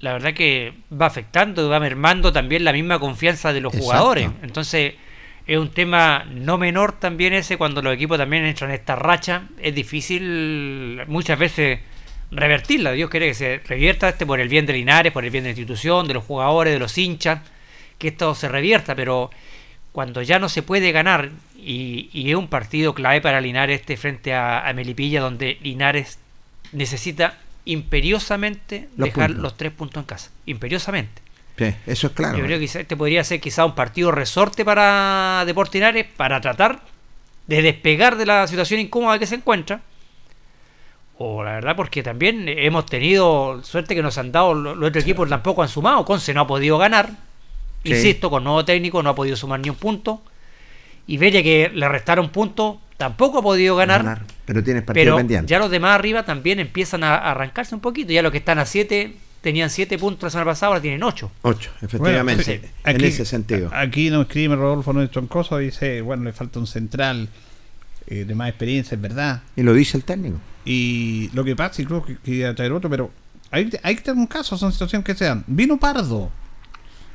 Speaker 4: la verdad que va afectando y va mermando también la misma confianza de los
Speaker 3: Exacto.
Speaker 4: jugadores entonces es un tema no menor también ese cuando los equipos también entran en esta racha es difícil muchas veces revertirla Dios quiere que se revierta este por el bien de Linares por el bien de la institución de los jugadores de los hinchas que esto se revierta pero cuando ya no se puede ganar y, y es un partido clave para Linares este frente a, a Melipilla donde Linares necesita imperiosamente
Speaker 3: Los
Speaker 4: dejar
Speaker 3: puntos.
Speaker 4: los tres puntos en casa imperiosamente
Speaker 3: Sí, eso es claro.
Speaker 4: yo creo que este podría ser quizá un partido resorte para Deportes Linares para tratar de despegar de la situación incómoda que se encuentra o la verdad porque también hemos tenido suerte que nos han dado los, los otros equipos tampoco han sumado Conce no ha podido ganar
Speaker 3: Sí.
Speaker 4: insisto con nuevo técnico no ha podido sumar ni un punto y Bella que le restaron puntos tampoco ha podido ganar,
Speaker 3: Ganar, pero tienes partido
Speaker 4: pero
Speaker 3: pendiente.
Speaker 4: ya los demás arriba también empiezan a arrancarse un poquito ya los que están a 7 tenían 7 puntos la semana pasada ahora tienen 8
Speaker 3: Ocho, efectivamente.
Speaker 2: Bueno, sí,
Speaker 3: en
Speaker 2: aquí-
Speaker 3: ese sentido.
Speaker 2: Aquí nos escribe Rodolfo Nuestro Troncoso, dice, bueno, le falta un central eh, de más experiencia, es verdad.
Speaker 3: Y lo dice el técnico.
Speaker 2: Y lo que pasa, y creo que quería traer otro, pero hay, hay que tener un caso, son situaciones que sean. Vino Pardo.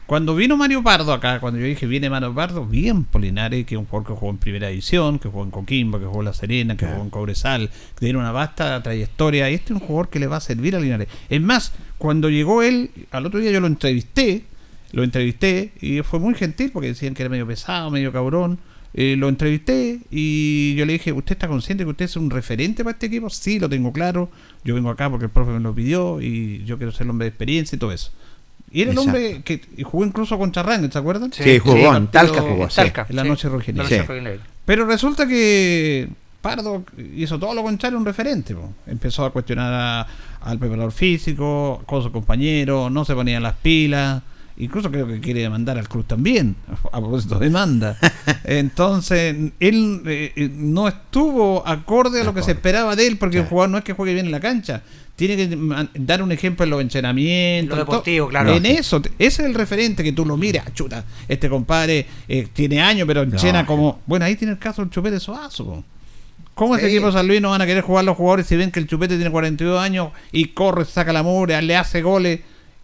Speaker 2: Cuando vino Mario Pardo acá, cuando yo dije viene Mario Pardo, bien Polinares, que es un jugador que jugó en primera división, que jugó en Coquimbo, que jugó en La Serena, que jugó en Cobresal, que tiene una vasta trayectoria. Y este es un jugador que le va a servir a Linares. Es más, cuando llegó él, al otro día yo lo entrevisté, lo entrevisté y fue muy gentil porque decían que era medio pesado, medio cabrón. Eh, lo entrevisté y yo le dije, ¿usted está consciente que usted es un referente para este equipo? Sí, lo tengo claro. Yo vengo acá porque el profe me lo pidió y yo quiero ser el hombre de experiencia y todo eso. Y era el hombre que y jugó incluso contra Rangel, ¿se acuerdan?
Speaker 3: Sí, jugó, en Talca jugó, sí.
Speaker 4: Talca,
Speaker 2: En la
Speaker 4: sí.
Speaker 2: noche rojinegra.
Speaker 3: Sí.
Speaker 2: Pero resulta que Pardo hizo todo lo contrario, un referente. po. Empezó a cuestionar a- al preparador físico, con sus compañeros, no se ponía las pilas. Incluso creo que quiere demandar al club también, a propósito de demanda. Entonces, él eh, eh, no estuvo acorde a lo que se esperaba de él, porque el jugador no es que juegue bien en la cancha. Tiene que dar un ejemplo en los entrenamientos.
Speaker 4: En lo deportivo, claro.
Speaker 2: En eso, ese es el referente que tú lo miras, chuta. Este compadre eh, tiene años, pero llena como. Bueno, ahí tiene el caso del Chupete Soazo. ¿Cómo ese
Speaker 3: Sí.
Speaker 2: equipo de San Luis no van a querer jugar los jugadores si ven que el Chupete tiene 42 años y corre, saca la mugre, le hace goles?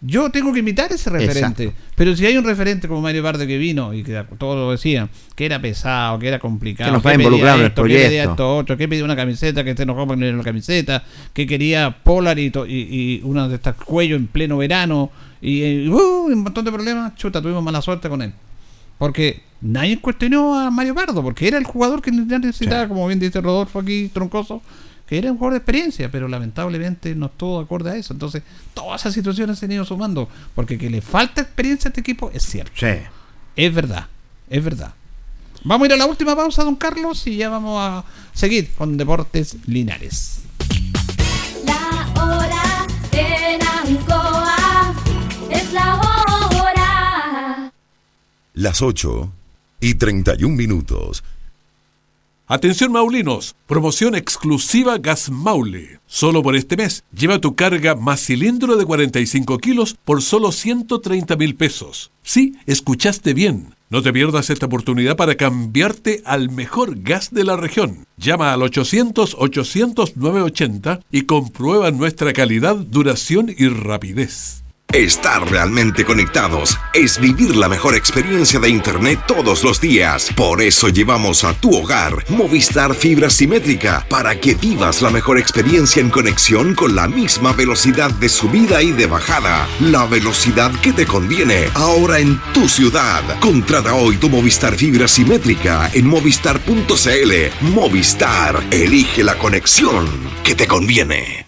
Speaker 2: Yo tengo que imitar ese referente.
Speaker 3: Exacto.
Speaker 2: Pero si hay un referente como Mario Pardo que vino y que todos lo decían, que era pesado, que era complicado,
Speaker 3: Que no fue
Speaker 2: pedía
Speaker 3: en el
Speaker 2: esto, que pedía
Speaker 3: proyecto.
Speaker 2: esto, otro, que pedía una camiseta, que se enojó porque no era una camiseta, que quería Polar y, to- y, y una de estas cuellos en pleno verano y, eh, uh, un montón de problemas, chuta, tuvimos mala suerte con él. Porque nadie cuestionó a Mario Pardo, porque era el jugador que necesitaba, como bien dice Rodolfo aquí, troncoso, que era un jugador de experiencia, pero lamentablemente no estuvo de acuerdo a eso. Entonces, todas esas situaciones se han ido sumando, porque que le falta experiencia a este equipo es cierto.
Speaker 3: Sí.
Speaker 2: Es verdad, es verdad. Vamos a ir a la última pausa, don Carlos, y ya vamos a seguir con Deportes Linares.
Speaker 10: La hora en Ancoa es la hora.
Speaker 8: Las 8 y 31 minutos.
Speaker 11: Atención Maulinos, promoción exclusiva Gas Maule. Solo por este mes, lleva tu carga más cilindro de 45 kilos por solo 130 mil pesos. Sí, escuchaste bien. No te pierdas esta oportunidad para cambiarte al mejor gas de la región. Llama al 800-800-980 y comprueba nuestra calidad, duración y rapidez.
Speaker 8: Estar realmente conectados es vivir la mejor experiencia de Internet todos los días. Por eso llevamos a tu hogar Movistar Fibra Simétrica para que vivas la mejor experiencia en conexión con la misma velocidad de subida y de bajada. La velocidad que te conviene ahora en tu ciudad. Contrata hoy tu Movistar Fibra Simétrica en movistar.cl. Movistar, elige la conexión que te conviene.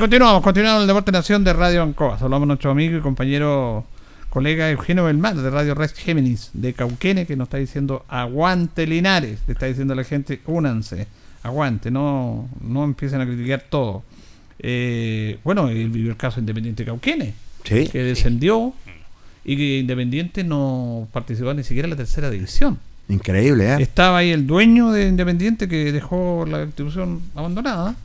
Speaker 2: Continuamos, continuamos el Deporte Nación de Radio Ancoa. Saludamos a nuestro amigo y compañero colega Eugenio Belmar de Radio Red Géminis de Cauquene que nos está diciendo aguante Linares. Le está diciendo a la gente, únanse, aguante, no, no empiecen a criticar todo. Eh, bueno, él vivió el caso Independiente Cauquene,
Speaker 3: Sí.
Speaker 2: que descendió y que Independiente no participó ni siquiera en la tercera división.
Speaker 3: Increíble, ¿eh?
Speaker 2: Estaba ahí el dueño de Independiente que dejó la institución abandonada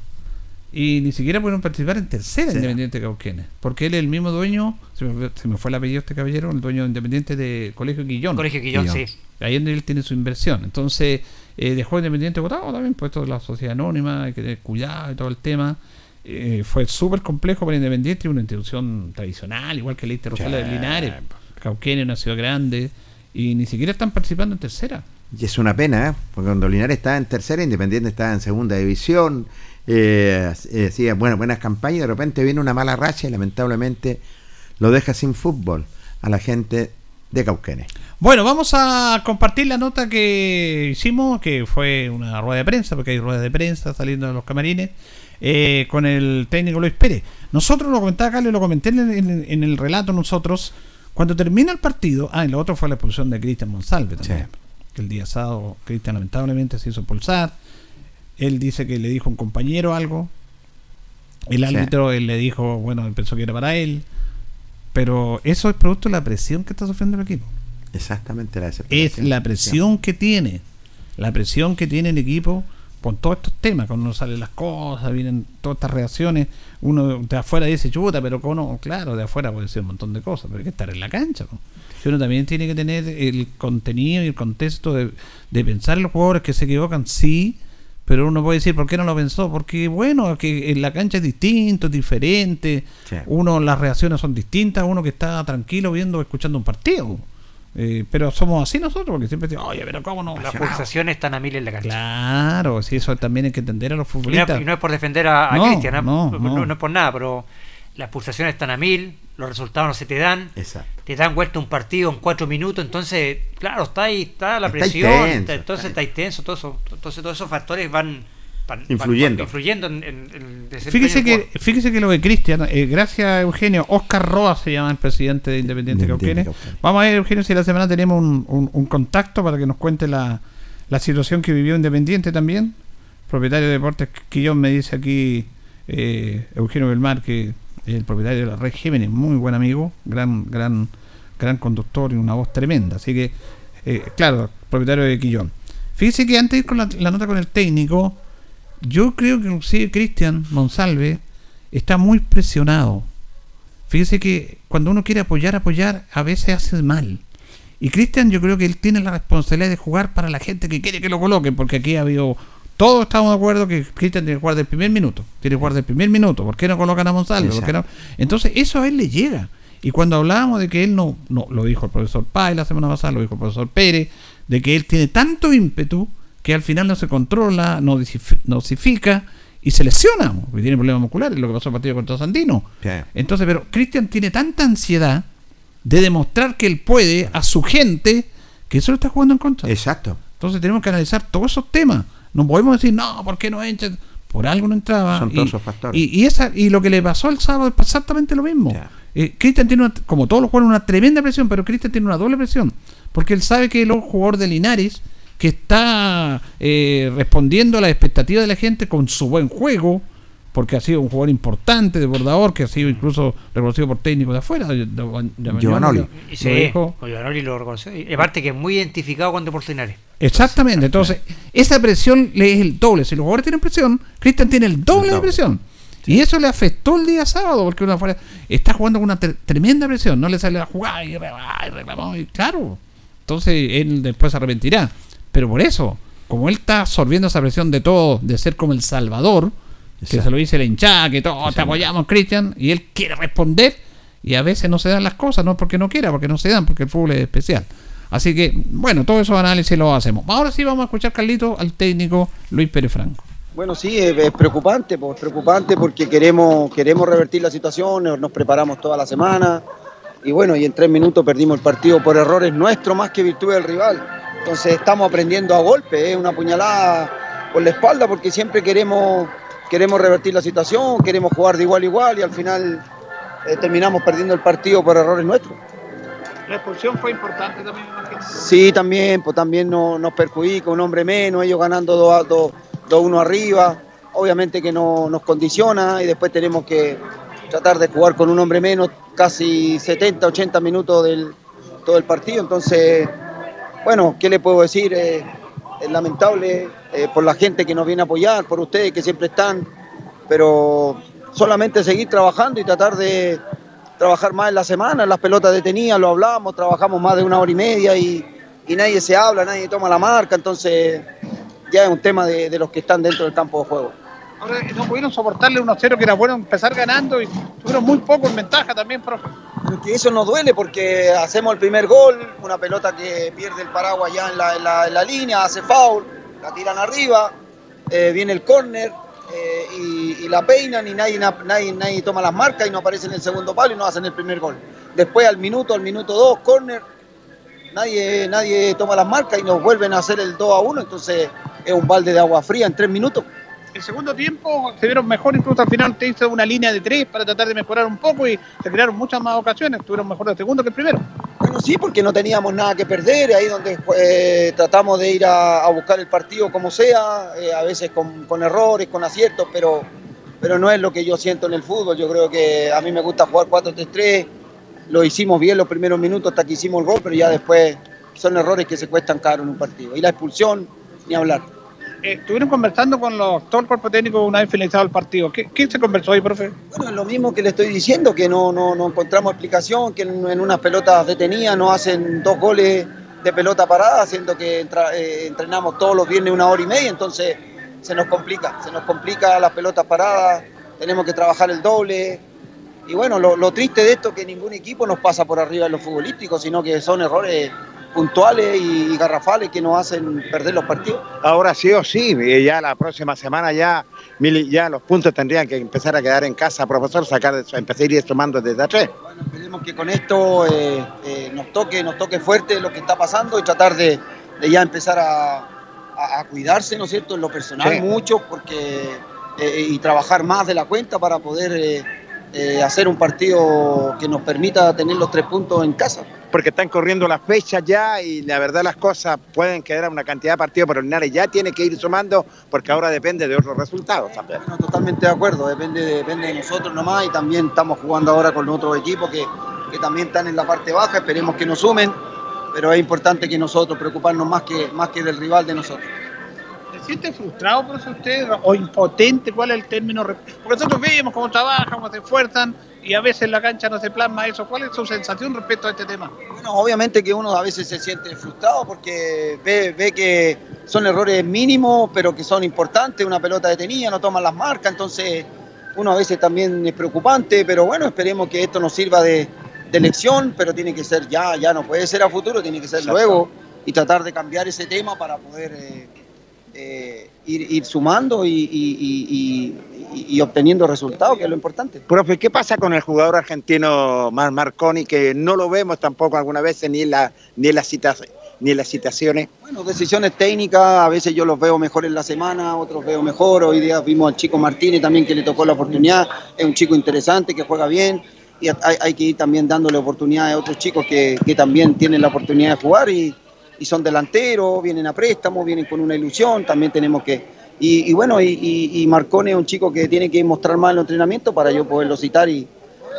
Speaker 2: y ni siquiera pudieron participar en tercera
Speaker 3: Sí.
Speaker 2: Independiente Cauquenes. Porque él es el mismo dueño, se me, se me fue el apellido este caballero, el dueño de Independiente de Colegio Quillón.
Speaker 4: Colegio Quillón,
Speaker 3: Quillón.
Speaker 4: sí.
Speaker 2: Ahí en él tiene su inversión. Entonces eh, dejó Independiente votado también, puesto de la sociedad anónima, hay que tener cuidado y todo el tema. Eh, fue súper complejo para Independiente, una institución tradicional, igual que Leite Rosales de. Linares. Cauquenes, una ciudad grande, y ni siquiera están participando en tercera.
Speaker 3: Y es una pena, ¿eh? porque cuando Linares estaba en tercera, Independiente estaba en segunda división, eh, eh, hacía buenas, campañas, y de repente viene una mala racha y lamentablemente lo deja sin fútbol a la gente de Cauquenes.
Speaker 2: Bueno, vamos a compartir la nota que hicimos, que fue una rueda de prensa, porque hay ruedas de prensa saliendo de los camarines, eh, con el técnico Luis Pérez. Nosotros lo comentaba Carlos, lo comenté en, en- en el relato nosotros, cuando termina el partido, ah, y lo otro fue la expulsión de Cristian Monsalve también, que el día sábado Cristian lamentablemente se hizo expulsar, él dice que le dijo un compañero algo, el
Speaker 3: Sí.
Speaker 2: árbitro él le dijo, bueno, él pensó que era para él, pero eso es producto de la presión que está sufriendo el equipo.
Speaker 3: Exactamente la
Speaker 2: es la presión que tiene, la presión que tiene el equipo con todos estos temas, cuando no salen las cosas, vienen todas estas reacciones, uno de afuera dice chuta, pero como no, claro, de afuera puede ser un montón de cosas, pero hay que estar en la cancha. uno también tiene que tener el contenido y el contexto de, de pensar en los jugadores que se equivocan, sí, pero uno puede decir, ¿por qué no lo pensó? Porque, bueno, que en la cancha es distinto, es diferente,
Speaker 3: Sí.
Speaker 2: uno, las reacciones son distintas, uno que está tranquilo viendo, escuchando un partido. Eh, pero somos así nosotros, porque siempre decimos, oye, pero ¿cómo no?
Speaker 4: Las pulsaciones están a mil en la cancha.
Speaker 2: Claro, sí, eso también hay que entender a los
Speaker 4: Y no,
Speaker 2: futbolistas.
Speaker 4: y no es por defender a, a
Speaker 2: No,
Speaker 4: Cristian, ¿eh?
Speaker 2: no,
Speaker 4: no,
Speaker 2: no.
Speaker 4: no es por nada, pero las pulsaciones están a mil, los resultados no se te dan,
Speaker 3: Exacto.
Speaker 4: te dan vuelta un partido en cuatro minutos, entonces, claro, está ahí, está la
Speaker 3: Está
Speaker 4: presión, está- entonces
Speaker 3: está
Speaker 4: está intenso, todo eso, entonces todos esos factores van,
Speaker 3: Influyendo.
Speaker 4: van influyendo en, en- en el desempeño
Speaker 2: Fíjese que, fíjese que lo de Cristian, eh, gracias a Eugenio, Oscar Roa se llama el presidente de Independiente Cauquenes. Vamos a ver, Eugenio, si la semana tenemos un, un- un contacto para que nos cuente la, la situación que vivió Independiente también. Propietario de Deportes Quillón me dice aquí eh, Eugenio Belmar, que el propietario de la Red Géminis, muy buen amigo, gran, gran, gran conductor y una voz tremenda. Así que, eh, claro, propietario de Quillón. Fíjese que antes de ir con la, nota con el técnico, yo creo que inclusive Cristian Monsalve está muy presionado. Fíjese que cuando uno quiere apoyar, apoyar, a veces hace mal. Y Cristian yo creo que él tiene la responsabilidad de jugar para la gente que quiere que lo coloquen, porque aquí ha habido... Todos estamos de acuerdo que Cristian tiene que jugar del primer minuto. Tiene que jugar del primer minuto. ¿Por qué no colocan a Monsalve? Entonces eso a él le llega. Y cuando hablábamos de que él no, no, lo dijo el profesor Pay la semana pasada, lo dijo el profesor Pérez, de que él tiene tanto ímpetu que al final no se controla, no nosifica y se lesiona, porque tiene problemas musculares, lo que pasó en el partido contra Sandino. Entonces, pero Cristian tiene tanta ansiedad de demostrar que él puede a su gente que eso lo está jugando en contra.
Speaker 3: Exacto.
Speaker 2: Entonces tenemos que analizar todos esos temas. No podemos decir, no, ¿por qué no entra? Por algo no entraba.
Speaker 3: Son
Speaker 2: y,
Speaker 3: todos esos factores.
Speaker 2: Y, y esa, y lo que le pasó el sábado es exactamente lo mismo.
Speaker 3: Ya.
Speaker 2: Eh, Cristian tiene, una- como todos los jugadores, una tremenda presión, pero Cristian tiene una doble presión. Porque él sabe que un jugador de Linares que está eh, respondiendo a las expectativas de la gente con su buen juego, porque ha sido un jugador importante, de bordador, que ha sido incluso reconocido por técnicos de afuera.
Speaker 3: Giovanoli.
Speaker 4: Sí,
Speaker 2: dijo.
Speaker 4: Giovanoli lo reconoció. Y aparte que es muy identificado con Deportes Linares.
Speaker 2: Exactamente, entonces esa presión le es el doble. Si los jugadores tienen presión, Cristian tiene el doble,
Speaker 3: El
Speaker 2: de presión. Y eso le afectó el día sábado, porque uno afuera está jugando con una tre- tremenda presión. No le sale a jugar y, reclamó, y claro. Entonces él después se arrepentirá. Pero por eso, como él está absorbiendo esa presión de todo, de ser como el Salvador,
Speaker 12: que se lo dice la hinchada, que todos te apoyamos, Cristian, y él quiere responder y a veces no se dan las cosas, no porque no quiera, porque no se dan, porque el fútbol es especial. Así que, bueno, todos esos análisis los hacemos. Ahora sí vamos a escuchar, Carlito, al técnico Luis Pérez Franco.
Speaker 13: Bueno, sí, es, es preocupante, pues, preocupante porque queremos, queremos revertir la situación, nos- preparamos toda la semana y bueno, y en tres minutos perdimos el partido por errores nuestros más que virtud del rival. Entonces estamos aprendiendo a golpe, es una puñalada por la espalda porque siempre queremos, queremos revertir la situación, queremos jugar de igual a igual y al final eh, terminamos perdiendo el partido por errores nuestros.
Speaker 12: La expulsión fue importante también.
Speaker 13: Sí, también, pues también no- nos perjudica, un hombre menos, ellos ganando 2-1 arriba, obviamente que no, nos condiciona y después tenemos que tratar de jugar con un hombre menos casi 70, 80 minutos del todo el partido, entonces, bueno, ¿qué le puedo decir? Eh, es lamentable eh, por la gente que nos viene a apoyar, por ustedes que siempre están, pero solamente seguir trabajando y tratar de trabajar más en la semana, en las pelotas detenidas, lo hablamos, trabajamos más de una hora y media y, y nadie se habla, nadie toma la marca, entonces ya es un tema de, de los que están dentro del campo de juego.
Speaker 12: Ahora no pudieron soportarle 1-0, que era bueno empezar ganando y tuvieron muy poco en ventaja también, profe.
Speaker 13: Eso nos duele porque hacemos el primer gol, una pelota que pierde el paraguas ya en la, en la- en la línea, hace foul, la tiran arriba, eh, viene el córner eh, y, la peinan y nadie, nadie, nadie toma las marcas y no aparece en el segundo palo y no hacen el primer gol. Después al minuto, al minuto 2, córner, nadie, nadie toma las marcas y nos vuelven a hacer el 2 a 1, entonces es un balde de agua fría en tres minutos.
Speaker 12: El segundo tiempo se vieron mejor, incluso al final te hizo una línea de tres para tratar de mejorar un poco y se crearon muchas más ocasiones. Tuvieron mejor el segundo que el primero.
Speaker 13: Bueno, sí, porque no teníamos nada que perder, ahí donde eh, tratamos de ir a, buscar el partido como sea, eh, a veces con, con errores, con aciertos, pero, pero no es lo que yo siento en el fútbol. Yo creo que a mí me gusta jugar 4-3-3, lo hicimos bien los primeros minutos hasta que hicimos el gol, pero ya después son errores que se cuestan caro en un partido. Y la expulsión, ni hablar.
Speaker 12: Eh, estuvieron conversando con los, todo el cuerpo técnico una vez finalizado el partido. ¿Qué, se conversó ahí, profe?
Speaker 13: Bueno, es lo mismo que le estoy diciendo, que no, no, no encontramos explicación, que en, unas pelotas detenidas nos hacen dos goles de pelota parada, siendo que eh, entrenamos todos los viernes una hora y media, entonces se nos complica, se nos complica las pelotas paradas, tenemos que trabajar el doble. Y bueno, lo, lo triste de esto es que ningún equipo nos pasa por arriba en los futbolísticos, sino que son errores puntuales y garrafales que nos hacen perder los partidos.
Speaker 3: Ahora sí o sí, ya la próxima semana ya, ya los puntos tendrían que empezar a quedar en casa, profesor, sacar, empezar a ir sumando desde atrás.
Speaker 13: Esperemos que con esto eh, eh, nos toque, nos toque fuerte lo que está pasando y tratar de, de ya empezar a, a- a cuidarse, ¿no es cierto? En lo personal
Speaker 3: Sí.
Speaker 13: mucho, porque eh, y trabajar más de la cuenta para poder eh, hacer un partido que nos permita tener los tres puntos en casa.
Speaker 3: Porque están corriendo las fechas ya y la verdad las cosas pueden quedar una cantidad de partidos, pero Linares ya tiene que ir sumando porque ahora depende de otros resultados también.
Speaker 13: Totalmente de acuerdo, depende de, depende de nosotros nomás y también estamos jugando ahora con otros equipos que, que también están en la parte baja, esperemos que nos sumen, pero es importante que nosotros preocuparnos más que, más que del rival de nosotros.
Speaker 12: ¿Se siente frustrado por eso usted o impotente? ¿Cuál es el término? Porque nosotros vemos cómo trabajan, cómo se esfuerzan y a veces en la cancha no se plasma eso. ¿Cuál es su sensación respecto a este tema?
Speaker 13: Bueno, obviamente que uno a veces se siente frustrado porque ve, ve que son errores mínimos, pero que son importantes, una pelota detenida, no toman las marcas, entonces uno a veces también es preocupante, pero bueno, esperemos que esto nos sirva de, de lección, pero tiene que ser ya, ya no puede ser a futuro, tiene que ser
Speaker 3: Exacto.
Speaker 13: luego y tratar de cambiar ese tema para poder eh, eh, ir, ir sumando y, y- y- y- obteniendo resultados, que es lo importante.
Speaker 3: Profe, ¿qué pasa con el jugador argentino Mar Marconi que no lo vemos tampoco alguna vez ni en, la, ni en las citas, ni en las citaciones?
Speaker 13: Bueno, decisiones técnicas, a veces yo los veo mejor en la semana, otros veo mejor. Hoy día vimos al chico Martínez también que le tocó la oportunidad. Es un chico interesante que juega bien y hay, hay que ir también dándole oportunidades a otros chicos que, que también tienen la oportunidad de jugar y, y son delanteros, vienen a préstamo, vienen con una ilusión. También tenemos que. Y, y bueno, y, Marcone es un chico que tiene que mostrar más en los entrenamientos para yo poderlo citar y,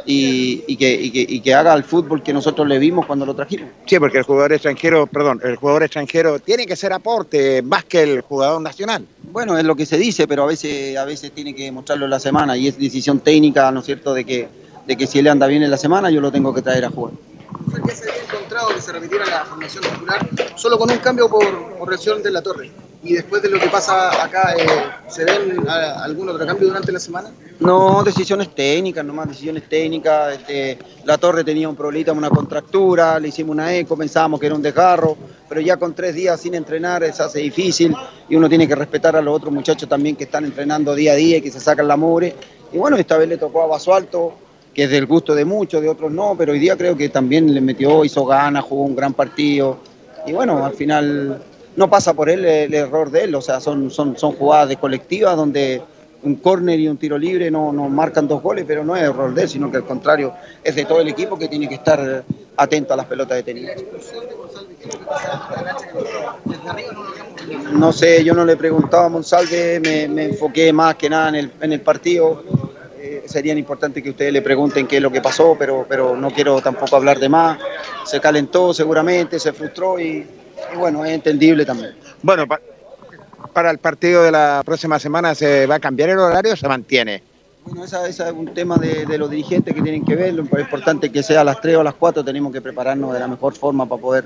Speaker 13: y, y que, y, que, y que haga el fútbol que nosotros le vimos cuando lo trajimos.
Speaker 3: Sí, porque el jugador extranjero, perdón, el jugador extranjero tiene que ser aporte más que el jugador nacional.
Speaker 13: Bueno, es lo que se dice, pero a veces, a veces tiene que mostrarlo en la semana y es decisión técnica, ¿no es cierto?, de que, de que si él anda bien en la semana, yo lo tengo que traer a jugar.
Speaker 14: ¿Qué se había encontrado que se repitiera la formación titular solo con un cambio por, lesión de la torre? Y después de lo que pasa acá, eh, ¿se ven a- algún otro cambio durante la semana?
Speaker 13: No, decisiones técnicas, nomás decisiones técnicas. Este, la torre tenía un problema, una contractura, le hicimos una eco, pensábamos que era un desgarro, pero ya con tres días sin entrenar se hace difícil y uno tiene que respetar a los otros muchachos también que están entrenando día a día y que se sacan la mugre. Y bueno, esta vez le tocó a Basualto, que es del gusto de muchos, de otros no, pero hoy día creo que también le metió, hizo ganas, jugó un gran partido. Y bueno, al final no pasa por él el, error de él, o sea, son, son, son jugadas de colectivas donde un córner y un tiro libre no, no marcan dos goles, pero no es error de él, sino que al contrario, es de todo el equipo que tiene que estar atento a las pelotas de tenis. No sé, yo no le he preguntado a Monsalve, me, me enfoqué más que nada en el partido. Eh, sería importante que ustedes le pregunten qué es lo que pasó, pero, pero no quiero tampoco hablar de más. Se calentó seguramente, se frustró y, bueno, es entendible también.
Speaker 15: Bueno, pa- para el partido de la próxima semana, ¿se va a cambiar el horario se mantiene?
Speaker 13: Bueno, esa, esa es un tema de, de los dirigentes que tienen que ver. Lo importante es que sea a las 3 o a las 4 tenemos que prepararnos de la mejor forma para poder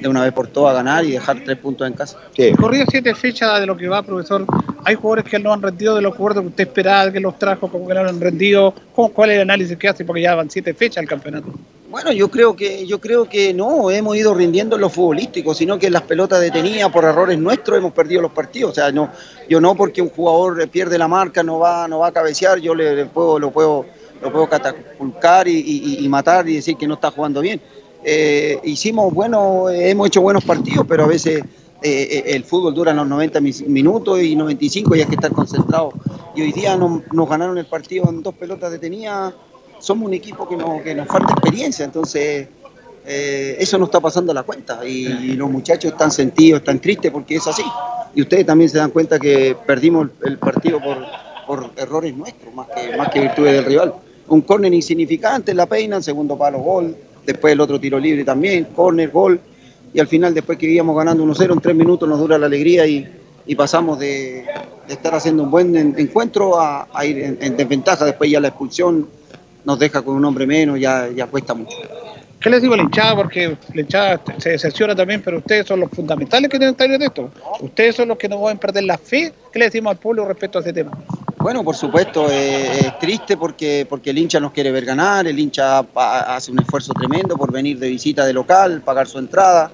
Speaker 13: de una vez por todas ganar y dejar tres puntos en casa.
Speaker 12: Corrido siete fechas de lo que va, profesor. Hay jugadores que no han rendido de los acuerdos que usted esperaba que los trajo, como que no han rendido. ¿Cómo- ¿Cuál es el análisis que hace? Porque ya van siete fechas al campeonato.
Speaker 13: Bueno, yo creo que yo creo que no hemos ido rindiendo en lo futbolístico, sino que las pelotas detenidas por errores nuestros hemos perdido los partidos. O sea, no, yo no porque un jugador pierde la marca no va no va a cabecear, yo le, le puedo lo puedo lo puedo catapultar y, y- matar y decir que no está jugando bien. Eh, hicimos bueno, eh, hemos hecho buenos partidos, pero a veces eh, el fútbol dura los 90 mis- minutos y 95 y hay que estar concentrado. Y hoy día no- nos ganaron el partido en dos pelotas detenidas. Somos un equipo que, no- que nos falta experiencia, entonces eh, eso no está pasando a la cuenta. Y, los muchachos están sentidos, están tristes porque es así. Y ustedes también se dan cuenta que perdimos el partido por, por errores nuestros, más que, más que virtudes del rival. Un córner insignificante, la peinan, segundo palo, gol. Después el otro tiro libre también, córner, gol. Y al final, después que íbamos ganando 1-0, en tres minutos nos dura la alegría y, y pasamos de, de estar haciendo un buen en- encuentro a, ir en desventaja. Después ya la expulsión nos deja con un hombre menos, ya, ya cuesta mucho.
Speaker 12: ¿Qué les digo a la hinchada? Porque la hinchada se decepciona también, pero ustedes son los fundamentales que tienen que estar en esto. Ustedes son los que no pueden perder la fe. ¿Qué le decimos al pueblo respecto a ese tema?
Speaker 13: Bueno, por supuesto, eh, es triste porque, porque el hincha nos quiere ver ganar, el hincha pa- hace un esfuerzo tremendo por venir de visita de local, pagar su entrada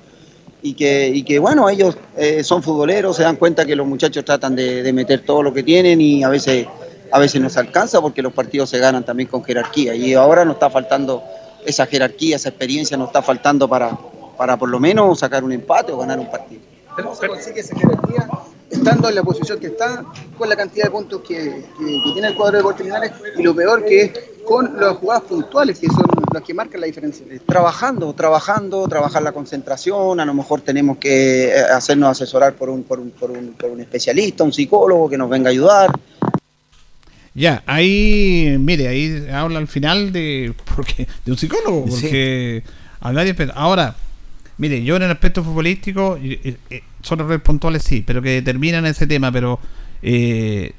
Speaker 13: y que, y que bueno, ellos eh, son futboleros, se dan cuenta que los muchachos tratan de, de meter todo lo que tienen y a veces, a veces nos alcanza porque los partidos se ganan también con jerarquía y ahora nos está faltando esa jerarquía, esa experiencia, nos está faltando para, para por lo menos sacar un empate o ganar un partido.
Speaker 14: ¿Cómo se consigue esa jerarquía estando en la posición que está, con la cantidad de puntos que, que- que tiene el cuadro de Deportes Linares y lo peor que es con las jugadas puntuales que son las que marcan la diferencia?
Speaker 13: Trabajando, trabajando, trabajar la concentración, a lo mejor tenemos que eh, hacernos asesorar por un, por un, por un, por un especialista, un psicólogo que nos venga a ayudar.
Speaker 2: Ya, ahí, mire, ahí habla al final de porque de un psicólogo, porque hablar de Ahora, mire, yo en el aspecto futbolístico, eh, eh, son errores puntuales sí, pero que determinan ese tema, pero eh,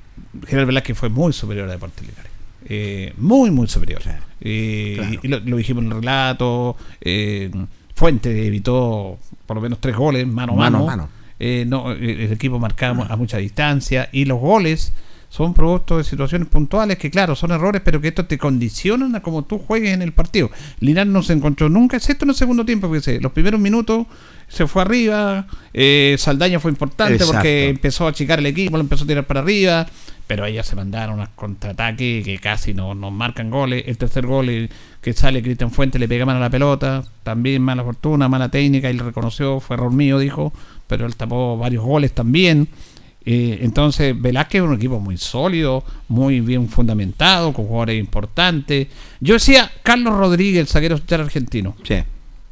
Speaker 2: Gerard Velázquez fue muy superior a Deportes Linares. Eh, muy, muy superior. Eh,
Speaker 3: claro.
Speaker 2: Y lo, lo dijimos en el relato. Eh, Fuente evitó por lo menos tres goles, mano a
Speaker 3: Mano
Speaker 2: mano. Eh, no, eh, el equipo marcaba a mucha distancia y los goles son producto de situaciones puntuales que, claro, son errores, pero que esto te condicionan a cómo tú juegues en el partido. Linares no se encontró nunca, excepto en el segundo tiempo, fíjese, los primeros minutos se fue arriba, eh, Saldaña fue importante
Speaker 3: Exacto.
Speaker 2: porque empezó a achicar el equipo, lo empezó a tirar para arriba, pero ellas se mandaron unos contraataques que casi no nos marcan goles. El tercer gol eh, que sale Cristian Fuente le pega mano a la pelota, también mala fortuna, mala técnica, y le reconoció, fue error mío, dijo, pero él tapó varios goles también. Eh, entonces, Velázquez es un equipo muy sólido, muy bien fundamentado, con jugadores importantes. Yo decía, Carlos Rodríguez, el zaguero argentino.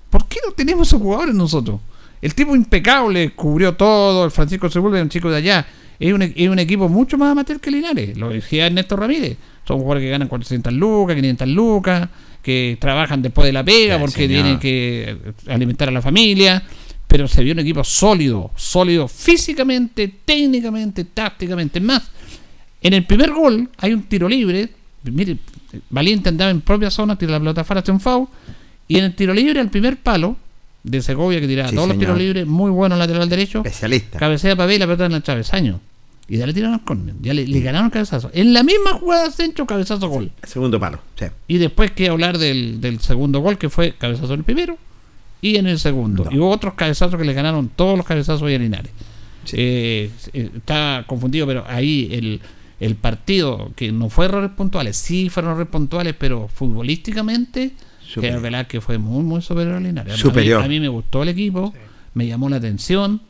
Speaker 2: ¿Por qué no tenemos esos jugadores nosotros? El tipo impecable, cubrió todo, el Francisco Sepúlveda, un chico de allá. Es un, es un equipo mucho más amateur que Linares, lo decía Ernesto Ramírez. Son jugadores que ganan 400 lucas, 500 lucas, que trabajan después de la pega
Speaker 3: Sí,
Speaker 2: porque
Speaker 3: señor.
Speaker 2: tienen que alimentar a la familia. Pero se vio un equipo sólido, sólido físicamente, técnicamente, tácticamente. Es más, en el primer gol hay un tiro libre. Mire, Valiente andaba en propia zona, tira la pelota afuera, hace un foul. Y en el tiro libre, al primer palo, de Segovia que tiraba
Speaker 3: Sí,
Speaker 2: todos los tiros libres, muy bueno lateral derecho.
Speaker 3: Especialista.
Speaker 2: Cabecea para y la pelota en el travesaño. Y ahí le tiraron al córner. Ya le, le ganaron el cabezazo. En la misma jugada centro, cabezazo gol.
Speaker 3: Segundo palo. Sí.
Speaker 2: Y después que hablar del, del segundo gol, que fue cabezazo en el primero y en el segundo. Y hubo otros cabezazos que le ganaron todos los cabezazos hoy a Linares. Eh, eh, está confundido, pero ahí el, el partido, que no fue errores puntuales, sí fueron errores puntuales, pero futbolísticamente,
Speaker 3: Superior.
Speaker 2: que Velázquez fue muy, muy superior a Linares. A mí-
Speaker 3: Superior.
Speaker 2: A mí, me gustó el equipo, me llamó la atención.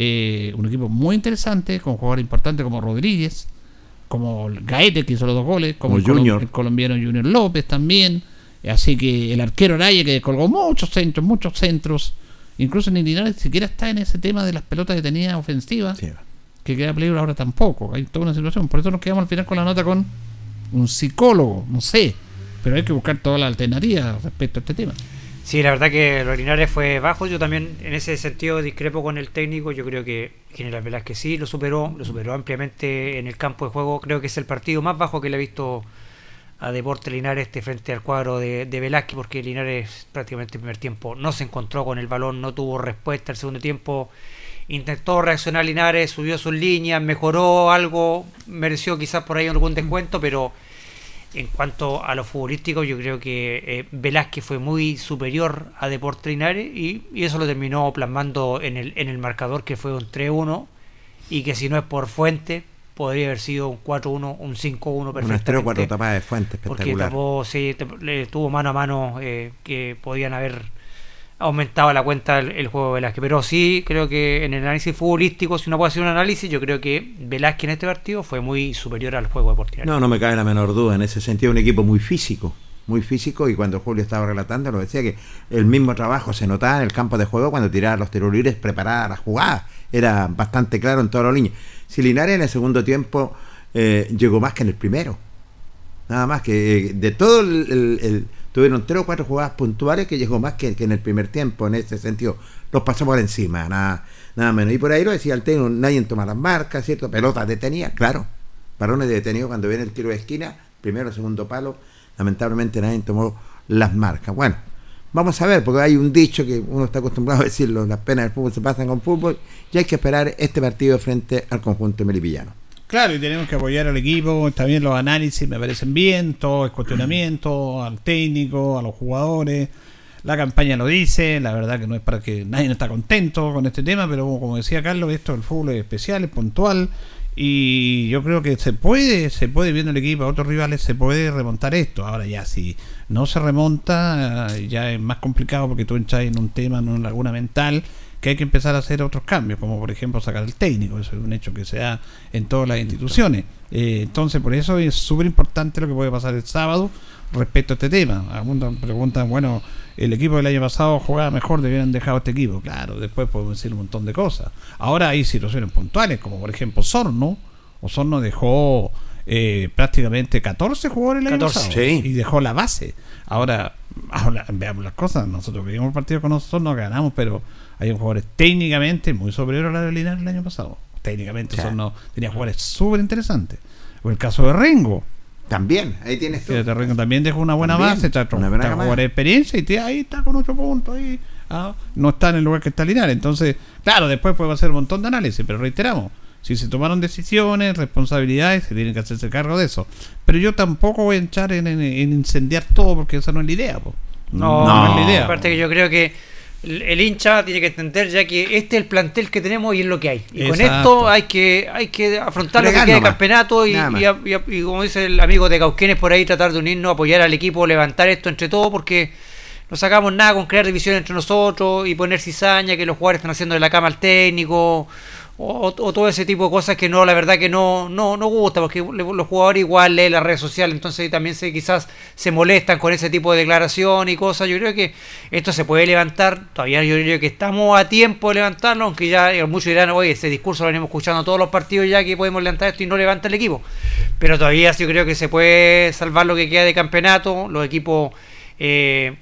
Speaker 2: eh, un equipo muy interesante, con jugadores importantes como Rodríguez, como Gaete, que hizo los dos goles, como,
Speaker 3: Como
Speaker 2: el, colom-
Speaker 3: Junior.
Speaker 2: el colombiano Junior López también. Así que el arquero Araya, que colgó muchos centros, muchos centros. Incluso ni Linares siquiera está en ese tema de las pelotas que tenía ofensivas. Que queda peligro ahora tampoco. Hay toda una situación. Por eso nos quedamos al final con la nota con un psicólogo, no sé. Pero hay que buscar todas las alternativas respecto a este tema.
Speaker 4: Sí, la verdad que los Linares fue bajo. Yo también en ese sentido discrepo con el técnico. Yo creo que General Velázquez sí lo superó, lo superó ampliamente en el campo de juego. Creo que es el partido más bajo que le he visto a Deporte Linares este frente al cuadro de, Velázquez, porque Linares prácticamente el primer tiempo no se encontró con el balón, no tuvo respuesta. El segundo tiempo intentó reaccionar Linares, subió sus líneas, mejoró algo, mereció quizás por ahí algún descuento, pero en cuanto a lo futbolístico, yo creo que eh, Velázquez fue muy superior a Deportes Linares y, y eso lo terminó plasmando en el, en el marcador que fue un 3-1 y que si no es por fuente podría haber sido un 4-1, un 5-1 perfectamente.
Speaker 3: Unas tres o cuatro tapadas de fuente
Speaker 4: Porque
Speaker 3: espectacular.
Speaker 4: tapó, sí, le tuvo mano a mano eh, que podían haber aumentado la cuenta el, el juego de Velázquez. Pero sí, creo que en el análisis futbolístico, si uno puede hacer un análisis, yo creo que Velázquez en este partido fue muy superior al juego deportivo.
Speaker 3: No, no me cabe la menor duda. En ese sentido, un equipo muy físico. Muy físico. Y cuando Julio estaba relatando, lo decía que el mismo trabajo se notaba en el campo de juego cuando tiraba los tiros libres, preparada la jugada. Era bastante claro en todas las líneas. Si Linares en el segundo tiempo eh, llegó más que en el primero. Nada más que eh, de todo el, tuvieron tres o cuatro jugadas puntuales que llegó más que, que en el primer tiempo en ese sentido los pasó por encima nada nada menos y por ahí lo decía el técnico nadie toma las marcas cierto pelotas detenidas claro varones detenidos cuando viene el tiro de esquina primero segundo palo lamentablemente nadie tomó las marcas bueno vamos a ver porque hay un dicho que uno está acostumbrado a decirlo las penas del fútbol se pasan con fútbol y hay que esperar este partido frente al conjunto melipillano
Speaker 2: Claro, y tenemos que apoyar al equipo, también los análisis me parecen bien, todo es cuestionamiento al técnico, a los jugadores. La campaña lo dice, la verdad que no es para que nadie no está contento con este tema, pero como decía Carlos, esto del fútbol es especial, es puntual y yo creo que se puede, se puede viendo el equipo a otros rivales, se puede remontar esto. Ahora ya si no se remonta, ya es más complicado porque tú entras en un tema, en una laguna mental que hay que empezar a hacer otros cambios, como por ejemplo sacar el técnico, eso es un hecho que se da en todas las instituciones. Eh, entonces, por eso es súper importante lo que puede pasar el sábado respecto a este tema. Algunos preguntan, bueno, el equipo del año pasado jugaba mejor, debieran dejado este equipo. Claro, después podemos decir un montón de cosas. Ahora hay situaciones puntuales, como por ejemplo Sorno. Osorno dejó eh, prácticamente 14 jugadores el año
Speaker 4: 14,
Speaker 2: pasado
Speaker 3: sí.
Speaker 2: y dejó la base. Ahora, ahora, veamos las cosas. Nosotros vimos el partido con Osorno, ganamos, pero hay jugadores técnicamente muy superiores a la de Linares el año pasado. Técnicamente. Osorno tenía jugadores súper interesantes. O el caso de Rengo.
Speaker 3: También ahí tienes tú.
Speaker 2: También dejó una buena
Speaker 3: También,
Speaker 2: base, trae
Speaker 3: una buena
Speaker 2: de experiencia y te- ahí está con 8 puntos. Ahí, ah, no está en el lugar que está Linares. Entonces, claro, después puede hacer un montón de análisis, pero reiteramos. Si se tomaron decisiones, responsabilidades, se tienen que hacerse cargo de eso. Pero yo tampoco voy a echar en, en- en incendiar todo porque esa no es la idea. po.
Speaker 4: No,
Speaker 2: no es la idea.
Speaker 4: Aparte que yo creo que el, el hincha tiene que entender ya que este es el plantel que tenemos y es lo que hay. Y con esto hay que hay que afrontar lo que queda de campeonato y, a- y a- y como dice el amigo de Cauquenes por ahí, tratar de unirnos, apoyar al equipo, levantar esto entre todos porque no sacamos nada con crear división entre nosotros y poner cizaña que los jugadores están haciendo de la cama al técnico o, todo ese tipo de cosas que no, la verdad que no, no, no gusta, porque los jugadores igual leen las redes sociales, entonces también se, quizás se molestan con ese tipo de declaración y cosas. Yo creo que esto se puede levantar, todavía yo creo que estamos a tiempo de levantarlo, aunque ya eh, muchos dirán, oye, ese discurso lo venimos escuchando todos los partidos ya que podemos levantar esto y no levanta el equipo. Pero todavía yo creo que se puede salvar lo que queda de campeonato, los equipos... Eh,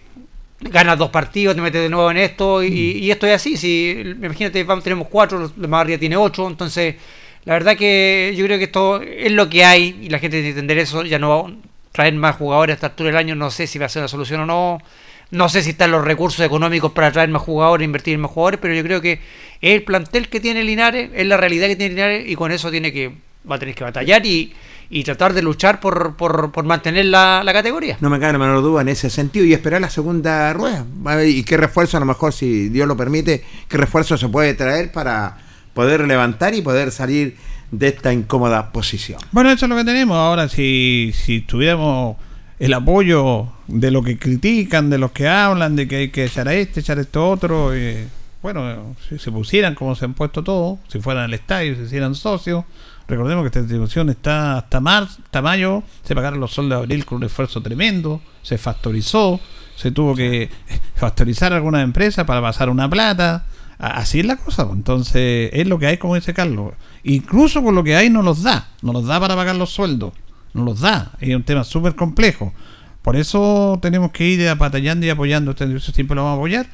Speaker 4: ganas dos partidos, te metes de nuevo en esto y, y esto es así. Si, imagínate, vamos, tenemos cuatro, la mayoría tiene ocho, entonces la verdad que yo creo que esto es lo que hay y la gente tiene que entender eso. Ya no va a traer más jugadores a esta altura del año, no sé si va a ser una solución o no. No sé si están los recursos económicos para traer más jugadores, invertir en más jugadores, pero yo creo que el plantel que tiene Linares, es la realidad que tiene Linares y con eso tiene que va a tener que batallar y, y tratar de luchar por, por, por mantener la, la categoría.
Speaker 3: No me cabe la menor duda en ese sentido y esperar la segunda rueda. A ver, Y qué refuerzo, a lo mejor, si Dios lo permite, qué refuerzo se puede traer para poder levantar y poder salir de esta incómoda posición.
Speaker 2: Bueno, eso es lo que tenemos. Ahora, si, si tuviéramos el apoyo de los que critican, de los que hablan, de que hay que echar a este, echar a este otro, eh, bueno, si se pusieran como se han puesto todos, si fueran al estadio, si hicieran socios, recordemos que esta institución está hasta hasta mayo, se pagaron los sueldos de abril con un esfuerzo tremendo, se factorizó, se tuvo que factorizar algunas empresas para pasar una plata. Así es la cosa, pues. entonces es lo que hay, como dice Carlos. Incluso con lo que hay no los da, no los da para pagar los sueldos, no los da. Es un tema súper complejo. Por eso tenemos que ir batallando y apoyando. Este servicio siempre lo vamos a apoyar.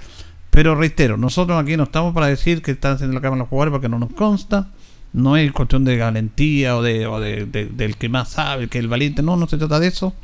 Speaker 2: Pero reitero, nosotros aquí no estamos para decir que están haciendo la cama los jugadores porque no nos consta. No es cuestión de valentía o, de, o de- de- del que más sabe, que el valiente. No, no se trata de eso.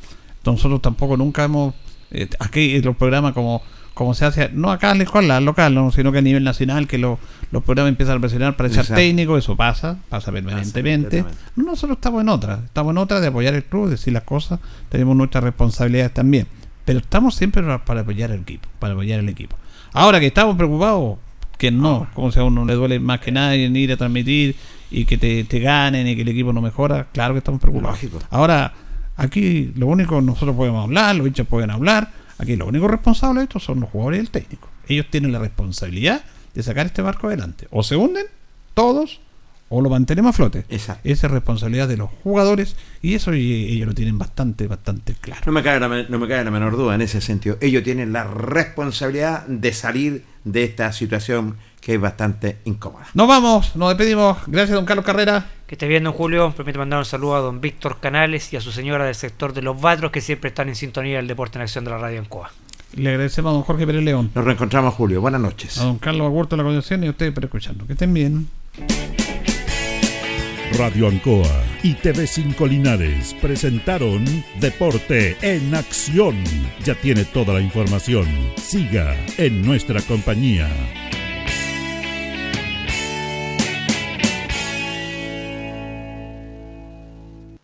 Speaker 2: Nosotros tampoco nunca hemos. eh, aquí en los programas como, como se hace, no acá en la escuela local, no, sino que a nivel nacional, que lo- los programas empiezan a presionar para echar técnico, eso pasa, pasa permanentemente. No, nosotros estamos en otra, estamos en otra de apoyar el club, decir las cosas, tenemos nuestras responsabilidades también. Pero estamos siempre para, apoyar el equipo, para apoyar el equipo. Ahora que estamos preocupados, que no, como si a uno le duele más que nadie en ir a transmitir y que te, te ganen y que el equipo no mejora, claro que estamos preocupados.
Speaker 3: Lógico.
Speaker 2: Ahora, aquí lo único nosotros podemos hablar, los hinchas pueden hablar, aquí los únicos responsables de esto son los jugadores y el técnico. Ellos tienen la responsabilidad de sacar este barco adelante. O se hunden todos o lo mantenemos a flote.
Speaker 3: Exacto.
Speaker 2: Esa es responsabilidad de los jugadores y eso y- ellos lo tienen bastante, bastante claro.
Speaker 3: No me, la, men- no me cabe la menor duda en ese sentido. Ellos tienen la responsabilidad de salir de esta situación que es bastante incómoda.
Speaker 2: Nos vamos, nos despedimos. Gracias, don Carlos Carrera.
Speaker 4: Que esté bien, don Julio. Permite mandar un saludo a don Víctor Canales y a su señora del sector de los Batros que siempre están en sintonía del Deporte en Acción de la Radio Ancoa.
Speaker 2: Le agradecemos a don Jorge Pérez León,
Speaker 3: Nos reencontramos, Julio. Buenas noches.
Speaker 2: a don Carlos Agurto de la conducción y a ustedes por escucharnos. Que estén bien.
Speaker 1: Radio Ancoa y TV5 Linares presentaron Deporte en Acción. Ya tiene toda la información. Siga en nuestra compañía.